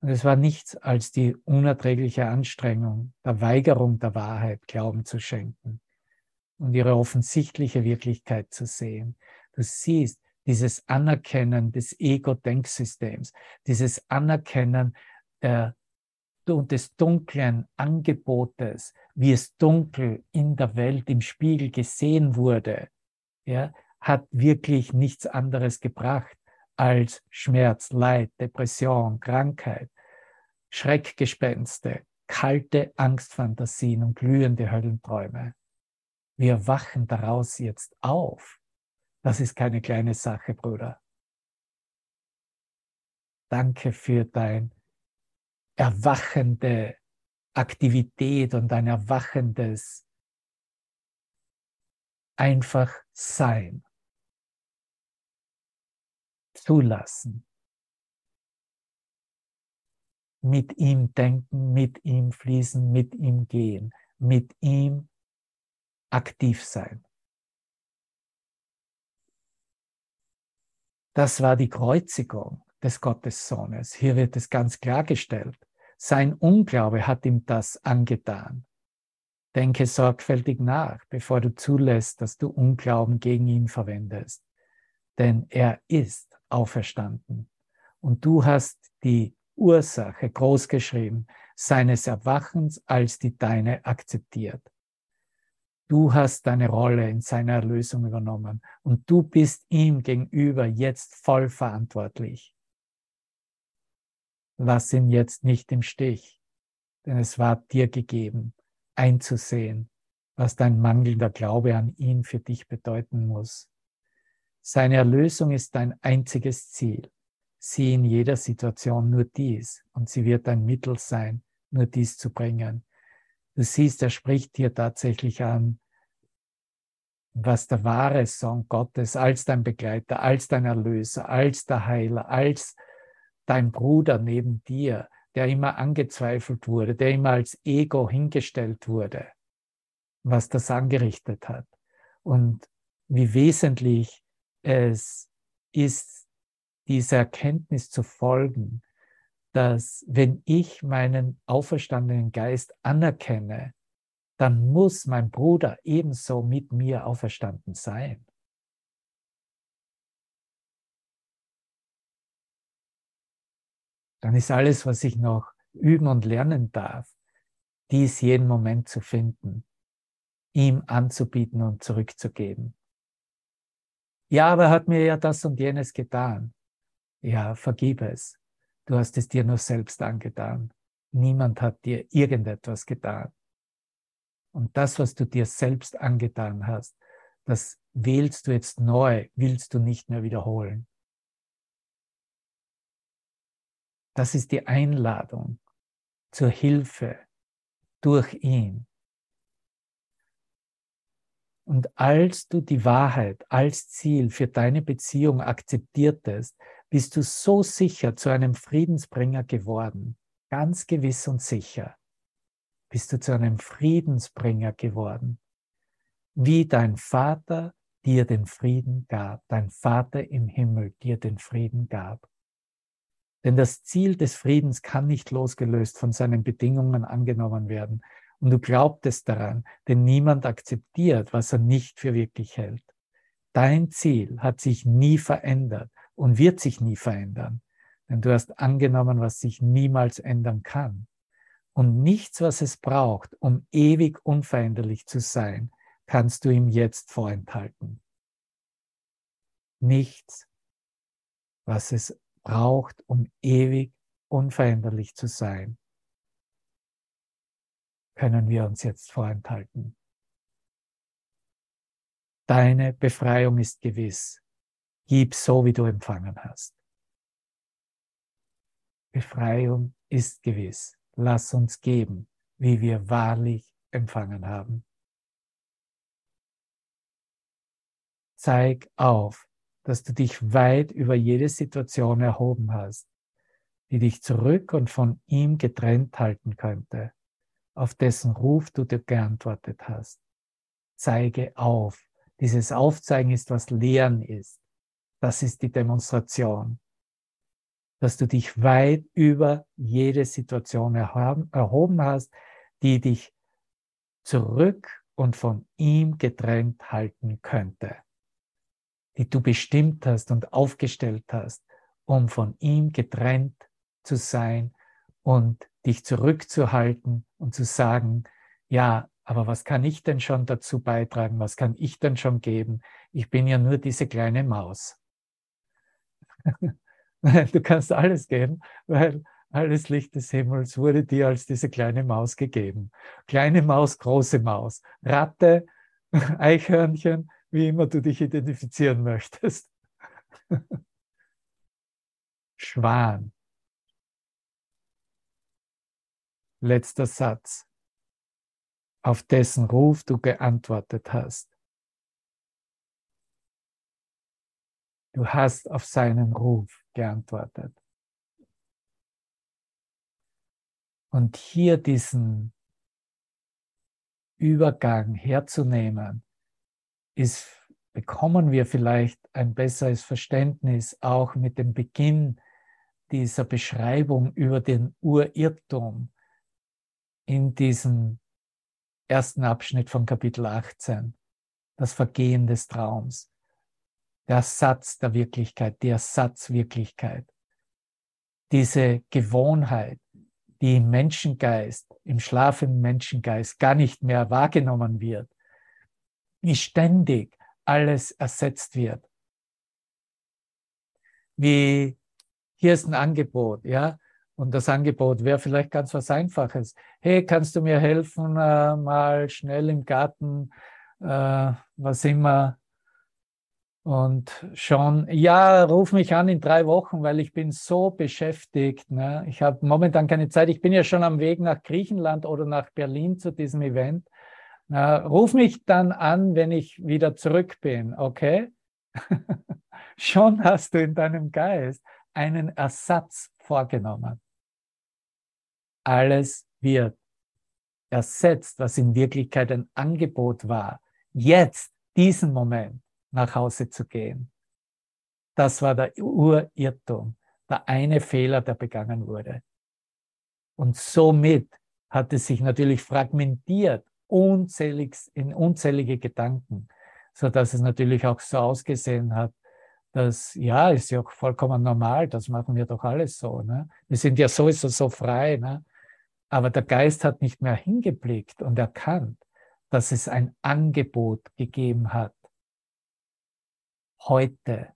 Und es war nichts als die unerträgliche Anstrengung der Weigerung der Wahrheit Glauben zu schenken und ihre offensichtliche Wirklichkeit zu sehen. Du siehst dieses Anerkennen des Ego-Denksystems, dieses Anerkennen der, des dunklen Angebotes, wie es dunkel in der Welt im Spiegel gesehen wurde, ja, hat wirklich nichts anderes gebracht als Schmerz, Leid, Depression, Krankheit, Schreckgespenste, kalte Angstfantasien und glühende Höllenträume. Wir wachen daraus jetzt auf. Das ist keine kleine Sache, Bruder. Danke für dein erwachende Aktivität und dein erwachendes einfach Sein zulassen. Mit ihm denken, mit ihm fließen, mit ihm gehen, mit ihm aktiv sein. Das war die Kreuzigung des Gottessohnes. Hier wird es ganz klargestellt. Sein Unglaube hat ihm das angetan. Denke sorgfältig nach, bevor du zulässt, dass du Unglauben gegen ihn verwendest. Denn er ist auferstanden. Und du hast die Ursache großgeschrieben, seines Erwachens als die deine akzeptiert. Du hast deine Rolle in seiner Erlösung übernommen und du bist ihm gegenüber jetzt voll verantwortlich. Lass ihn jetzt nicht im Stich, denn es war dir gegeben, einzusehen, was dein mangelnder Glaube an ihn für dich bedeuten muss. Seine Erlösung ist dein einziges Ziel. Sieh in jeder Situation nur dies und sie wird ein Mittel sein, nur dies zu bringen. Du siehst, er spricht hier tatsächlich an, was der wahre Sohn Gottes als dein Begleiter, als dein Erlöser, als der Heiler, als dein Bruder neben dir, der immer angezweifelt wurde, der immer als Ego hingestellt wurde, was das angerichtet hat und wie wesentlich es ist, dieser Erkenntnis zu folgen, dass wenn ich meinen auferstandenen Geist anerkenne, dann muss mein Bruder ebenso mit mir auferstanden sein. Dann ist alles, was ich noch üben und lernen darf, dies jeden Moment zu finden, ihm anzubieten und zurückzugeben. Ja, aber er hat mir ja das und jenes getan. Ja, vergib es. Du hast es dir nur selbst angetan. Niemand hat dir irgendetwas getan. Und das, was du dir selbst angetan hast, das wählst du jetzt neu, willst du nicht mehr wiederholen. Das ist die Einladung zur Hilfe durch ihn. Und als du die Wahrheit als Ziel für deine Beziehung akzeptiertest, bist du so sicher zu einem Friedensbringer geworden, ganz gewiss und sicher, bist du zu einem Friedensbringer geworden, wie dein Vater dir den Frieden gab, dein Vater im Himmel dir den Frieden gab. Denn das Ziel des Friedens kann nicht losgelöst von seinen Bedingungen angenommen werden. Und du glaubtest daran, denn niemand akzeptiert, was er nicht für wirklich hält. Dein Ziel hat sich nie verändert und wird sich nie verändern, denn du hast angenommen, was sich niemals ändern kann. Und nichts, was es braucht, um ewig unveränderlich zu sein, kannst du ihm jetzt vorenthalten. Nichts, was es braucht, um ewig unveränderlich zu sein, können wir uns jetzt vorenthalten. Deine Befreiung ist gewiss. Gib so, wie du empfangen hast. Befreiung ist gewiss. Lass uns geben, wie wir wahrlich empfangen haben. Zeig auf, dass du dich weit über jede Situation erhoben hast, die dich zurück und von ihm getrennt halten könnte, auf dessen Ruf du dir geantwortet hast. Zeige auf. Dieses Aufzeigen ist, was Lehren ist. Das ist die Demonstration. Dass du dich weit über jede Situation erhoben hast, die dich zurück und von ihm getrennt halten könnte die du bestimmt hast und aufgestellt hast, um von ihm getrennt zu sein und dich zurückzuhalten und zu sagen, ja, aber was kann ich denn schon dazu beitragen? Was kann ich denn schon geben? Ich bin ja nur diese kleine Maus. (laughs) du kannst alles geben, weil alles Licht des Himmels wurde dir als diese kleine Maus gegeben. Kleine Maus, große Maus, Ratte, (laughs) Eichhörnchen, wie immer du dich identifizieren möchtest. (laughs) Schwan. Letzter Satz, auf dessen Ruf du geantwortet hast. Du hast auf seinen Ruf geantwortet. Und hier diesen Übergang herzunehmen ist, bekommen wir vielleicht ein besseres Verständnis auch mit dem Beginn dieser Beschreibung über den Urirrtum in diesem ersten Abschnitt von Kapitel 18, das Vergehen des Traums, der Satz der Wirklichkeit, die Ersatzwirklichkeit, diese Gewohnheit, die im Menschengeist, im schlafenden Menschengeist gar nicht mehr wahrgenommen wird, wie ständig alles ersetzt wird. Wie hier ist ein Angebot, ja, und das Angebot wäre vielleicht ganz was Einfaches. Hey, kannst du mir helfen, äh, mal schnell im Garten, äh, was immer. Und schon, ja, ruf mich an in drei Wochen, weil ich bin so beschäftigt. Ne? Ich habe momentan keine Zeit. Ich bin ja schon am Weg nach Griechenland oder nach Berlin zu diesem Event. Na, ruf mich dann an, wenn ich wieder zurück bin, okay? (laughs) schon hast du in deinem Geist einen Ersatz vorgenommen. Alles wird ersetzt, was in Wirklichkeit ein Angebot war, jetzt, diesen Moment, nach Hause zu gehen. Das war der Urirrtum, der eine Fehler, der begangen wurde. Und somit hat es sich natürlich fragmentiert, unzählig, in unzählige Gedanken, so dass es natürlich auch so ausgesehen hat, dass, ja, ist ja auch vollkommen normal, das machen wir doch alles so. Ne? Wir sind ja sowieso so frei. Ne? Aber der Geist hat nicht mehr hingeblickt und erkannt, dass es ein Angebot gegeben hat, heute,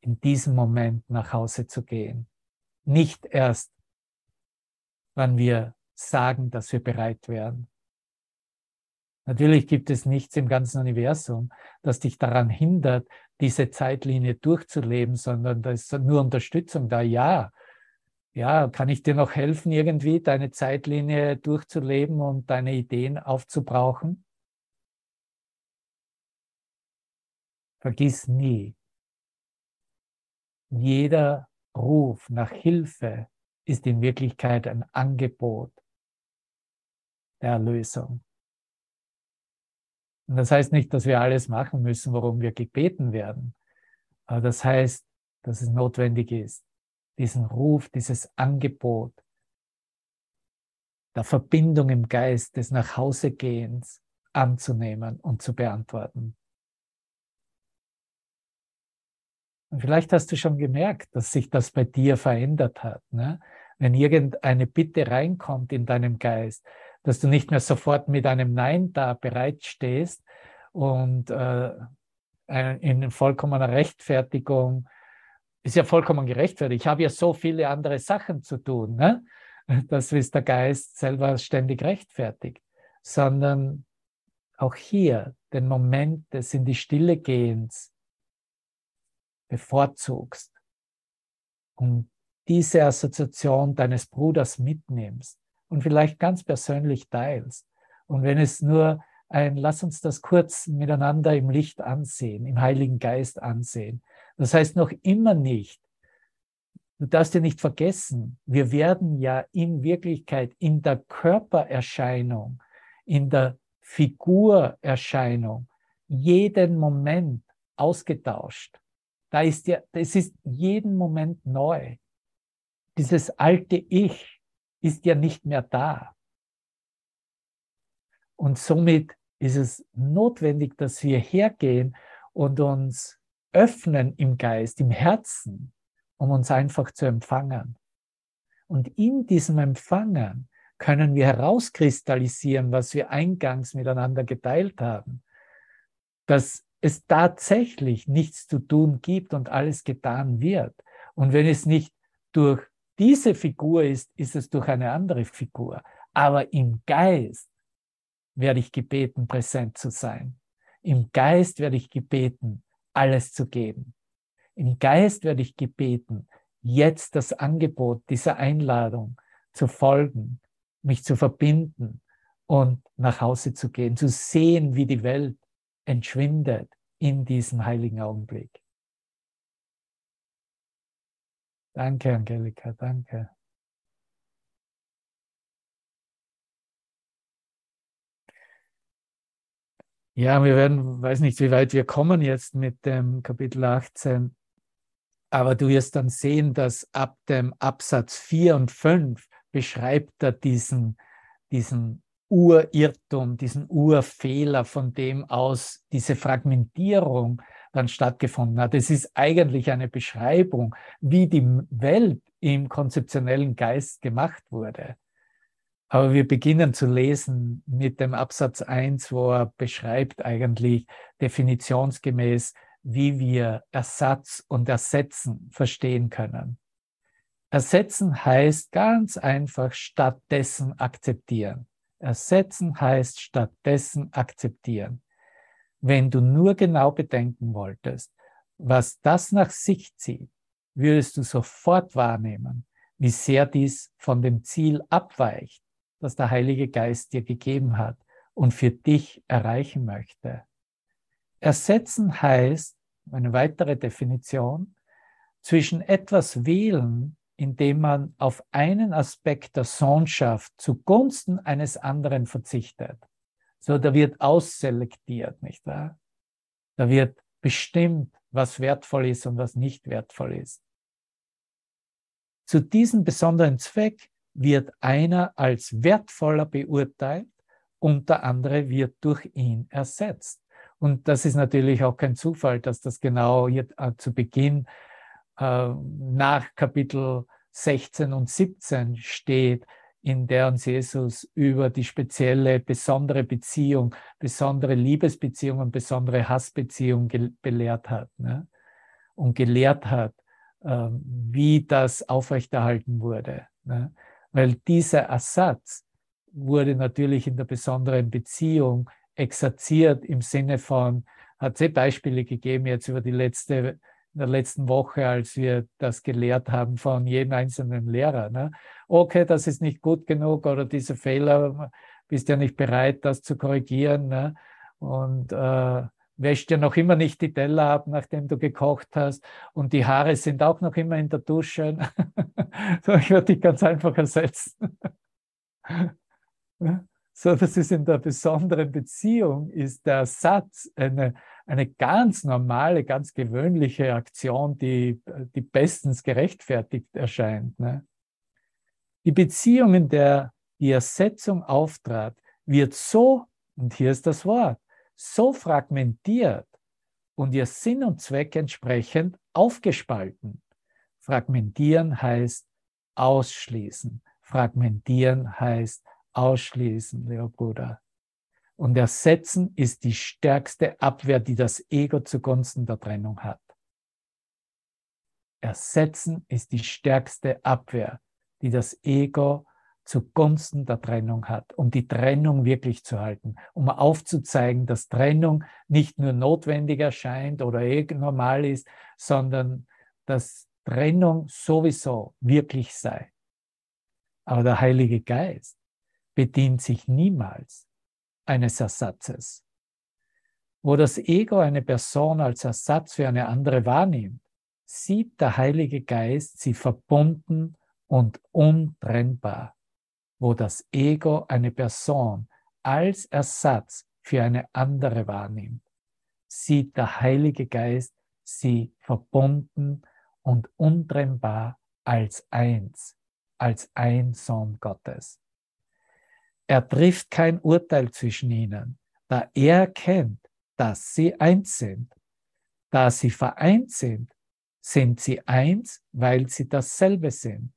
in diesem Moment nach Hause zu gehen. Nicht erst, wann wir sagen, dass wir bereit wären. Natürlich gibt es nichts im ganzen Universum, das dich daran hindert, diese Zeitlinie durchzuleben, sondern da ist nur Unterstützung da. Ja, ja, kann ich dir noch helfen, irgendwie deine Zeitlinie durchzuleben und deine Ideen aufzubrauchen? Vergiss nie, jeder Ruf nach Hilfe ist in Wirklichkeit ein Angebot der Erlösung. Und das heißt nicht, dass wir alles machen müssen, worum wir gebeten werden. Aber das heißt, dass es notwendig ist, diesen Ruf, dieses Angebot der Verbindung im Geist des Nachhausegehens anzunehmen und zu beantworten. Und vielleicht hast du schon gemerkt, dass sich das bei dir verändert hat. Ne? Wenn irgendeine Bitte reinkommt in deinem Geist, dass du nicht mehr sofort mit einem Nein da bereitstehst und äh, in vollkommener Rechtfertigung ist ja vollkommen gerechtfertigt. Ich habe ja so viele andere Sachen zu tun. Ne? Das ist der Geist selber ständig rechtfertigt. Sondern auch hier den Moment des in die Stille Gehens bevorzugst und diese Assoziation deines Bruders mitnimmst und vielleicht ganz persönlich teilst. Und wenn es nur ein, lass uns das kurz miteinander im Licht ansehen, im Heiligen Geist ansehen, das heißt noch immer nicht, du darfst ja nicht vergessen, wir werden ja in Wirklichkeit in der Körpererscheinung, in der Figurerscheinung jeden Moment ausgetauscht. Da ist ja, es ist jeden Moment neu. Dieses alte Ich ist ja nicht mehr da. Und somit ist es notwendig, dass wir hergehen und uns öffnen im Geist, im Herzen, um uns einfach zu empfangen. Und in diesem Empfangen können wir herauskristallisieren, was wir eingangs miteinander geteilt haben, dass es tatsächlich nichts zu tun gibt und alles getan wird. Und wenn es nicht durch diese Figur ist, ist es durch eine andere Figur. Aber im Geist werde ich gebeten, präsent zu sein. Im Geist werde ich gebeten, alles zu geben. Im Geist werde ich gebeten, jetzt das Angebot dieser Einladung zu folgen, mich zu verbinden und nach Hause zu gehen, zu sehen, wie die Welt entschwindet in diesem heiligen Augenblick. Danke, Angelika, danke. Ja, wir werden, weiß nicht, wie weit wir kommen jetzt mit dem Kapitel 18, aber du wirst dann sehen, dass ab dem Absatz 4 und 5 beschreibt er diesen, diesen Urirrtum, diesen Urfehler, von dem aus diese Fragmentierung dann stattgefunden hat. Es ist eigentlich eine Beschreibung, wie die Welt im konzeptionellen Geist gemacht wurde. Aber wir beginnen zu lesen mit dem Absatz 1, wo er beschreibt eigentlich definitionsgemäß, wie wir Ersatz und Ersetzen verstehen können. Ersetzen heißt ganz einfach stattdessen akzeptieren. Ersetzen heißt stattdessen akzeptieren. Wenn du nur genau bedenken wolltest, was das nach sich zieht, würdest du sofort wahrnehmen, wie sehr dies von dem Ziel abweicht, das der Heilige Geist dir gegeben hat und für dich erreichen möchte. Ersetzen heißt, eine weitere Definition, zwischen etwas wählen, indem man auf einen Aspekt der Sohnschaft zugunsten eines anderen verzichtet. So, da wird ausselektiert, nicht wahr? Da wird bestimmt, was wertvoll ist und was nicht wertvoll ist. Zu diesem besonderen Zweck wird einer als wertvoller beurteilt und der andere wird durch ihn ersetzt. Und das ist natürlich auch kein Zufall, dass das genau hier äh, zu Beginn äh, nach Kapitel 16 und 17 steht, in der uns Jesus über die spezielle, besondere Beziehung, besondere Liebesbeziehung und besondere Hassbeziehung belehrt hat. Ne? Und gelehrt hat, äh, wie das aufrechterhalten wurde. Ne? Weil dieser Ersatz wurde natürlich in der besonderen Beziehung exerziert im Sinne von, hat es eh Beispiele gegeben jetzt über die letzte, in der letzten Woche, als wir das gelehrt haben von jedem einzelnen Lehrer. Ne? Okay, das ist nicht gut genug oder diese Fehler, bist ja nicht bereit, das zu korrigieren. Ne? Und äh, wäscht ja noch immer nicht die Teller ab, nachdem du gekocht hast und die Haare sind auch noch immer in der Dusche. (laughs) so, ich würde dich ganz einfach ersetzen. (laughs) so, das ist in der besonderen Beziehung, ist der Satz eine, eine ganz normale, ganz gewöhnliche Aktion, die, die bestens gerechtfertigt erscheint. Ne? Die Beziehung, in der die Ersetzung auftrat, wird so, und hier ist das Wort, so fragmentiert und ihr Sinn und Zweck entsprechend aufgespalten. Fragmentieren heißt ausschließen. Fragmentieren heißt ausschließen, lieber Bruder. Und ersetzen ist die stärkste Abwehr, die das Ego zugunsten der Trennung hat. Ersetzen ist die stärkste Abwehr, die das Ego zugunsten der Trennung hat, um die Trennung wirklich zu halten, um aufzuzeigen, dass Trennung nicht nur notwendig erscheint oder eh normal ist, sondern dass Trennung sowieso wirklich sei. Aber der Heilige Geist bedient sich niemals eines Ersatzes. Wo das Ego eine Person als Ersatz für eine andere wahrnimmt, sieht der Heilige Geist sie verbunden und untrennbar wo das Ego eine Person als Ersatz für eine andere wahrnimmt, sieht der Heilige Geist sie verbunden und untrennbar als eins, als ein Sohn Gottes. Er trifft kein Urteil zwischen ihnen, da er erkennt, dass sie eins sind. Da sie vereint sind, sind sie eins, weil sie dasselbe sind.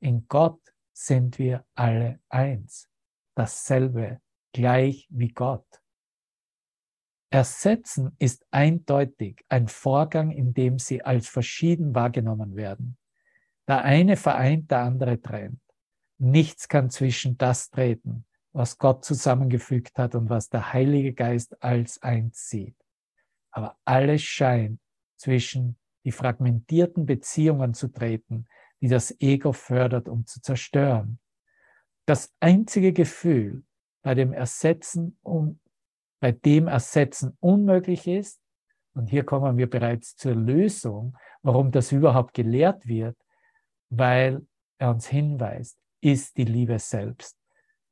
In Gott sind wir alle eins, dasselbe, gleich wie Gott. Ersetzen ist eindeutig ein Vorgang, in dem sie als verschieden wahrgenommen werden. Der eine vereint, der andere trennt. Nichts kann zwischen das treten, was Gott zusammengefügt hat und was der Heilige Geist als eins sieht. Aber alles scheint zwischen die fragmentierten Beziehungen zu treten, die das Ego fördert, um zu zerstören. Das einzige Gefühl, bei dem Ersetzen, um, bei dem Ersetzen unmöglich ist, und hier kommen wir bereits zur Lösung, warum das überhaupt gelehrt wird, weil er uns hinweist, ist die Liebe selbst.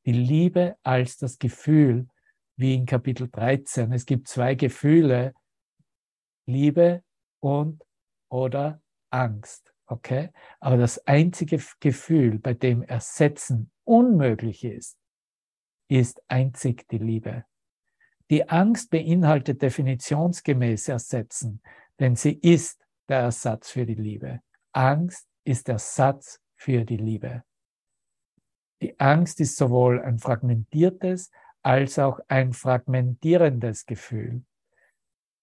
Die Liebe als das Gefühl, wie in Kapitel 13. Es gibt zwei Gefühle, Liebe und oder Angst. Okay? Aber das einzige Gefühl, bei dem Ersetzen unmöglich ist, ist einzig die Liebe. Die Angst beinhaltet definitionsgemäß Ersetzen, denn sie ist der Ersatz für die Liebe. Angst ist Ersatz für die Liebe. Die Angst ist sowohl ein fragmentiertes als auch ein fragmentierendes Gefühl.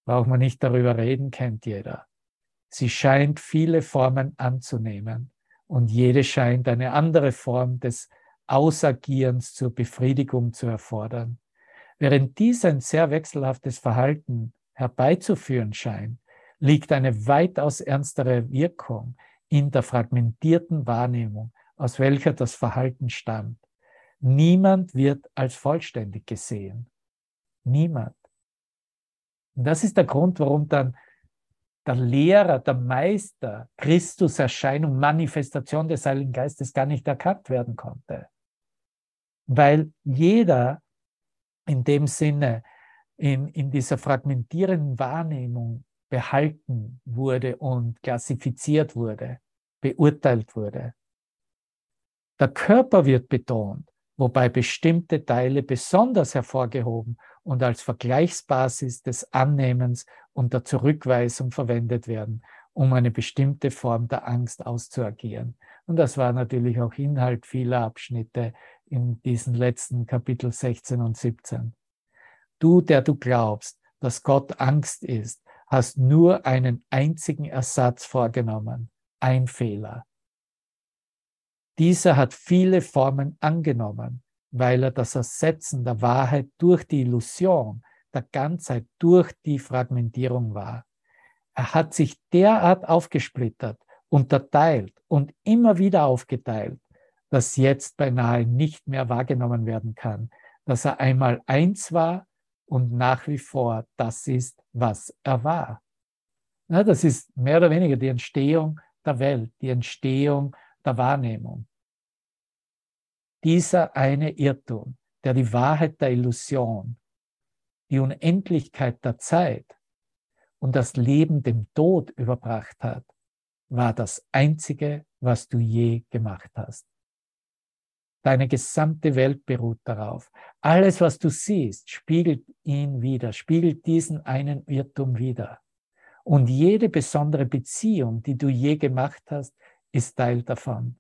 Braucht man nicht darüber reden, kennt jeder. Sie scheint viele Formen anzunehmen und jede scheint eine andere Form des Ausagierens zur Befriedigung zu erfordern. Während dies ein sehr wechselhaftes Verhalten herbeizuführen scheint, liegt eine weitaus ernstere Wirkung in der fragmentierten Wahrnehmung, aus welcher das Verhalten stammt. Niemand wird als vollständig gesehen. Niemand. Und das ist der Grund, warum dann der Lehrer, der Meister, Christus Erscheinung, Manifestation des Heiligen Geistes gar nicht erkannt werden konnte. Weil jeder in dem Sinne in, in dieser fragmentierenden Wahrnehmung behalten wurde und klassifiziert wurde, beurteilt wurde. Der Körper wird betont, wobei bestimmte Teile besonders hervorgehoben und als Vergleichsbasis des Annehmens und der Zurückweisung verwendet werden, um eine bestimmte Form der Angst auszuagieren. Und das war natürlich auch Inhalt vieler Abschnitte in diesen letzten Kapitel 16 und 17. Du, der du glaubst, dass Gott Angst ist, hast nur einen einzigen Ersatz vorgenommen, ein Fehler. Dieser hat viele Formen angenommen, weil er das Ersetzen der Wahrheit durch die Illusion der Ganzheit, durch die Fragmentierung war. Er hat sich derart aufgesplittert, unterteilt und immer wieder aufgeteilt, dass jetzt beinahe nicht mehr wahrgenommen werden kann, dass er einmal eins war und nach wie vor das ist, was er war. Ja, das ist mehr oder weniger die Entstehung der Welt, die Entstehung der Wahrnehmung. Dieser eine Irrtum, der die Wahrheit der Illusion, die Unendlichkeit der Zeit und das Leben dem Tod überbracht hat, war das Einzige, was du je gemacht hast. Deine gesamte Welt beruht darauf. Alles, was du siehst, spiegelt ihn wieder, spiegelt diesen einen Irrtum wieder. Und jede besondere Beziehung, die du je gemacht hast, ist Teil davon.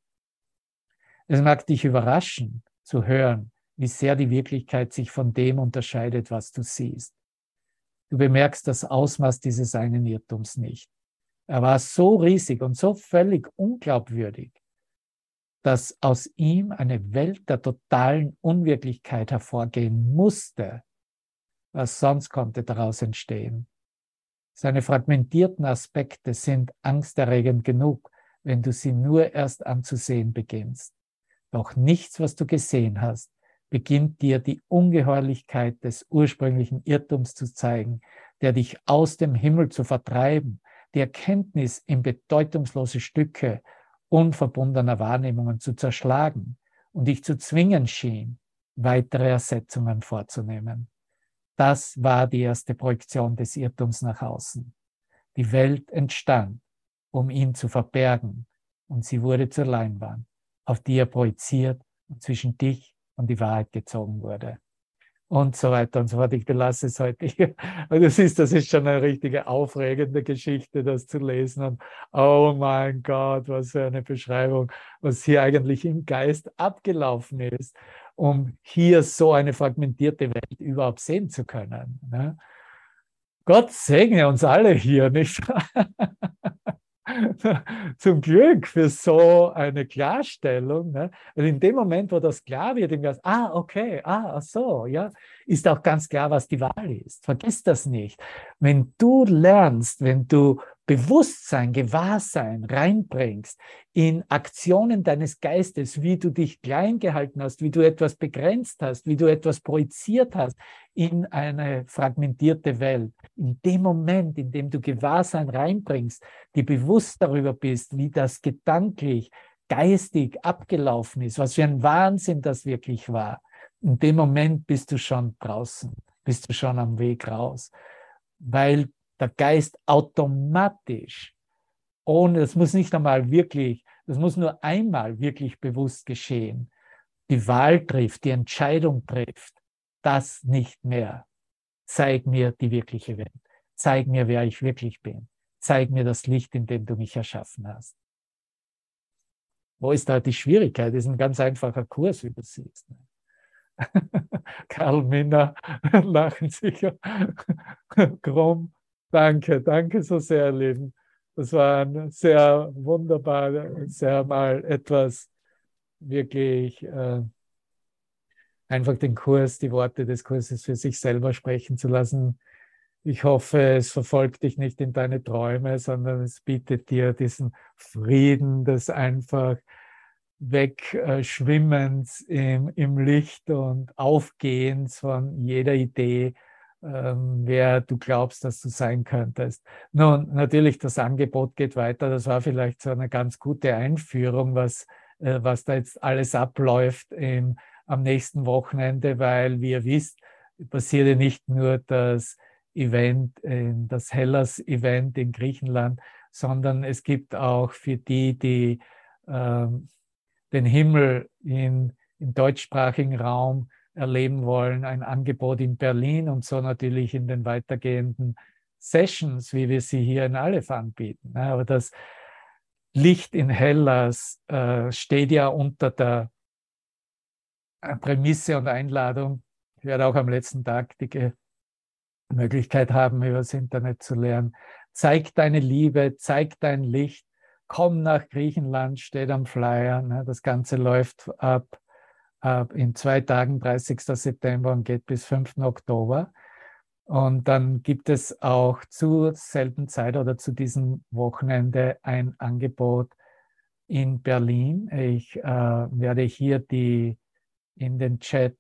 Es mag dich überraschen zu hören, wie sehr die Wirklichkeit sich von dem unterscheidet, was du siehst. Du bemerkst das Ausmaß dieses einen Irrtums nicht. Er war so riesig und so völlig unglaubwürdig, dass aus ihm eine Welt der totalen Unwirklichkeit hervorgehen musste. Was sonst konnte daraus entstehen? Seine fragmentierten Aspekte sind angsterregend genug, wenn du sie nur erst anzusehen beginnst. Doch nichts, was du gesehen hast, beginnt dir die Ungeheuerlichkeit des ursprünglichen Irrtums zu zeigen, der dich aus dem Himmel zu vertreiben, die Erkenntnis in bedeutungslose Stücke unverbundener Wahrnehmungen zu zerschlagen und dich zu zwingen schien, weitere Ersetzungen vorzunehmen. Das war die erste Projektion des Irrtums nach außen. Die Welt entstand, um ihn zu verbergen, und sie wurde zur Leinwand, auf die er projiziert und zwischen dich und die Wahrheit gezogen wurde und so weiter und so fort. Ich belasse es heute hier. Und du siehst, das ist schon eine richtige aufregende Geschichte, das zu lesen. Und oh mein Gott, was für eine Beschreibung, was hier eigentlich im Geist abgelaufen ist, um hier so eine fragmentierte Welt überhaupt sehen zu können. Ne? Gott segne uns alle hier, nicht? (laughs) (laughs) zum Glück für so eine Klarstellung. Ne? Weil in dem Moment, wo das klar wird, im Geist, ah, okay, ah, so, ja, ist auch ganz klar, was die Wahl ist. Vergiss das nicht. Wenn du lernst, wenn du Bewusstsein, Gewahrsein reinbringst in Aktionen deines Geistes, wie du dich klein gehalten hast, wie du etwas begrenzt hast, wie du etwas projiziert hast in eine fragmentierte Welt. In dem Moment, in dem du Gewahrsein reinbringst, die bewusst darüber bist, wie das gedanklich, geistig abgelaufen ist, was für ein Wahnsinn das wirklich war, in dem Moment bist du schon draußen, bist du schon am Weg raus, weil der Geist automatisch, ohne, das muss nicht einmal wirklich, das muss nur einmal wirklich bewusst geschehen, die Wahl trifft, die Entscheidung trifft, das nicht mehr. Zeig mir die wirkliche Welt. Zeig mir, wer ich wirklich bin. Zeig mir das Licht, in dem du mich erschaffen hast. Wo ist da die Schwierigkeit? Das ist ein ganz einfacher Kurs, wie du siehst. (laughs) Karl Minner (laughs) lachen sicher. (laughs) Krumm, danke, danke so sehr, Leben. Das war ein sehr wunderbar, sehr mal etwas wirklich äh, einfach den Kurs, die Worte des Kurses für sich selber sprechen zu lassen. Ich hoffe, es verfolgt dich nicht in deine Träume, sondern es bietet dir diesen Frieden des einfach Wegschwimmens im, im Licht und Aufgehens von jeder Idee, wer du glaubst, dass du sein könntest. Nun, natürlich, das Angebot geht weiter. Das war vielleicht so eine ganz gute Einführung, was, äh, was da jetzt alles abläuft im, am nächsten Wochenende, weil, wie ihr wisst, passiert ja nicht nur das Event, das Hellas-Event in Griechenland, sondern es gibt auch für die, die äh, den Himmel in, im deutschsprachigen Raum erleben wollen, ein Angebot in Berlin und so natürlich in den weitergehenden Sessions, wie wir sie hier in Aleph anbieten. Aber das Licht in Hellas äh, steht ja unter der Prämisse und Einladung. Ich werde auch am letzten Tag die Möglichkeit haben, über das Internet zu lernen. Zeig deine Liebe, zeig dein Licht, komm nach Griechenland, steht am Flyer. Ne? Das Ganze läuft ab, ab in zwei Tagen, 30. September und geht bis 5. Oktober. Und dann gibt es auch zur selben Zeit oder zu diesem Wochenende ein Angebot in Berlin. Ich äh, werde hier die in den Chat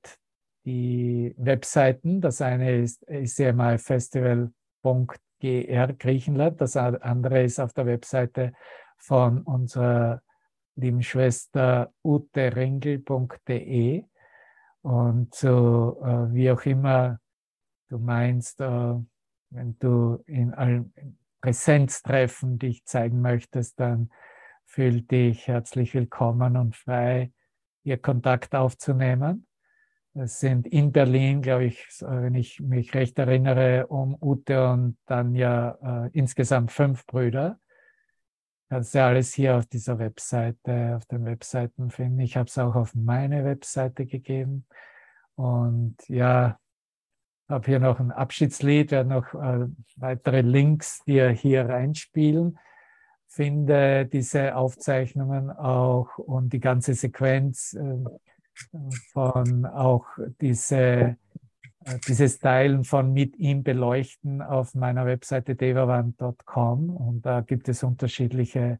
die Webseiten. Das eine ist icmifestival.gr Griechenland, das andere ist auf der Webseite von unserer lieben Schwester uterengel.de. Und so, äh, wie auch immer du meinst, äh, wenn du in allen Präsenztreffen dich zeigen möchtest, dann fühl dich herzlich willkommen und frei, ihr Kontakt aufzunehmen. Es sind in Berlin, glaube ich, wenn ich mich recht erinnere, um Ute und dann ja äh, insgesamt fünf Brüder. Kannst du alles hier auf dieser Webseite, auf den Webseiten finden. Ich habe es auch auf meine Webseite gegeben. Und ja, habe hier noch ein Abschiedslied, werde noch äh, weitere Links dir hier reinspielen finde diese Aufzeichnungen auch und die ganze Sequenz äh, von auch diese, dieses Teilen von mit ihm beleuchten auf meiner Webseite devawand.com und da gibt es unterschiedliche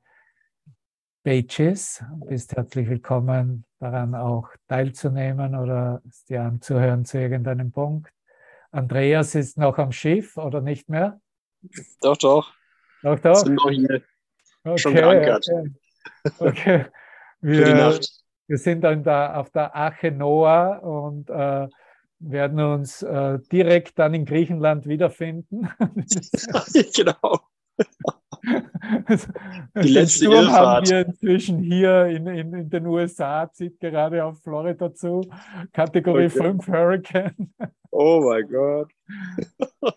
Pages. Du bist herzlich willkommen, daran auch teilzunehmen oder es dir anzuhören zu irgendeinem Punkt. Andreas ist noch am Schiff oder nicht mehr? Doch, doch. Doch, doch. Sind noch hier. Okay, schon geankert. Okay. okay. Wir, wir sind dann da auf der Ache Noah und äh, werden uns äh, direkt dann in Griechenland wiederfinden. (laughs) genau. (laughs) Die letzte Sturm haben wir inzwischen hier in, in, in, den USA, zieht gerade auf Florida zu. Kategorie okay. 5 Hurricane. Oh mein Gott. (laughs)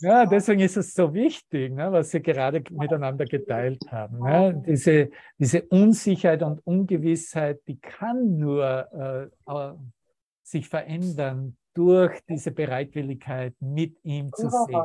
Ja, deswegen ist es so wichtig, ne, was Sie gerade miteinander geteilt haben. Ne? Diese, diese Unsicherheit und Ungewissheit, die kann nur äh, sich verändern durch diese Bereitwilligkeit, mit ihm zu sehen.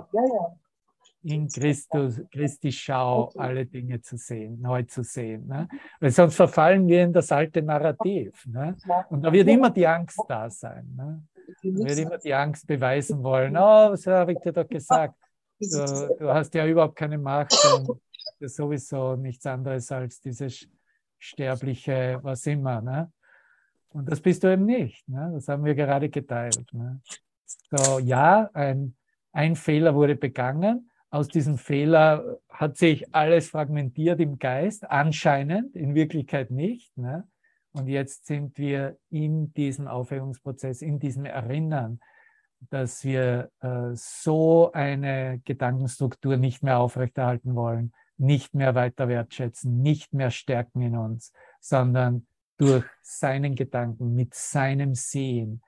In Christus, Christi Schau alle Dinge zu sehen, neu zu sehen. Ne? Weil sonst verfallen wir in das alte Narrativ. Ne? Und da wird immer die Angst da sein. Ne? wird immer die Angst beweisen wollen. Oh, was habe ich dir doch gesagt? Du, du hast ja überhaupt keine Macht und das ist sowieso nichts anderes als dieses sterbliche, was immer. Ne? Und das bist du eben nicht. Ne? Das haben wir gerade geteilt. Ne? So, ja, ein, ein Fehler wurde begangen. Aus diesem Fehler hat sich alles fragmentiert im Geist, anscheinend, in Wirklichkeit nicht. Ne? Und jetzt sind wir in diesem Aufhebungsprozess, in diesem Erinnern, dass wir äh, so eine Gedankenstruktur nicht mehr aufrechterhalten wollen, nicht mehr weiter wertschätzen, nicht mehr stärken in uns, sondern durch seinen Gedanken, mit seinem Sehen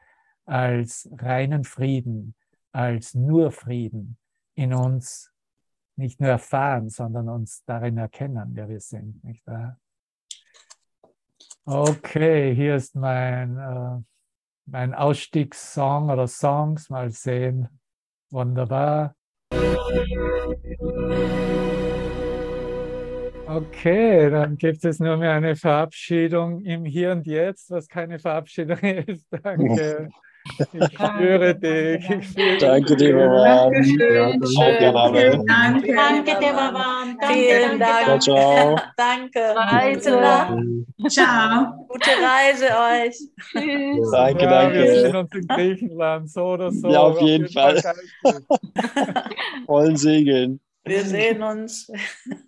als reinen Frieden, als nur Frieden in uns nicht nur erfahren, sondern uns darin erkennen, wer wir sind. Nicht wahr? Okay, hier ist mein, äh, mein Ausstiegssong oder Songs. Mal sehen. Wunderbar. Okay, dann gibt es nur mehr eine Verabschiedung im Hier und Jetzt, was keine Verabschiedung (laughs) ist. Danke. Ich spüre dich. Ich spüre Danke. Devavan. Dankeschön. Schön. Danke. Danke, Devavan. Danke, Vielen danke, Dank. Ciao, ciao. (laughs) Danke. Reise. Ciao. Gute Reise euch. Tschüss. Danke, Ja, wir sehen danke. uns in Griechenland, so oder so. Ja, auf jeden Fall. Vollen (laughs) Segeln. Wir sehen uns.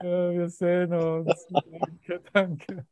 Ja, wir sehen uns. (laughs) Danke, danke.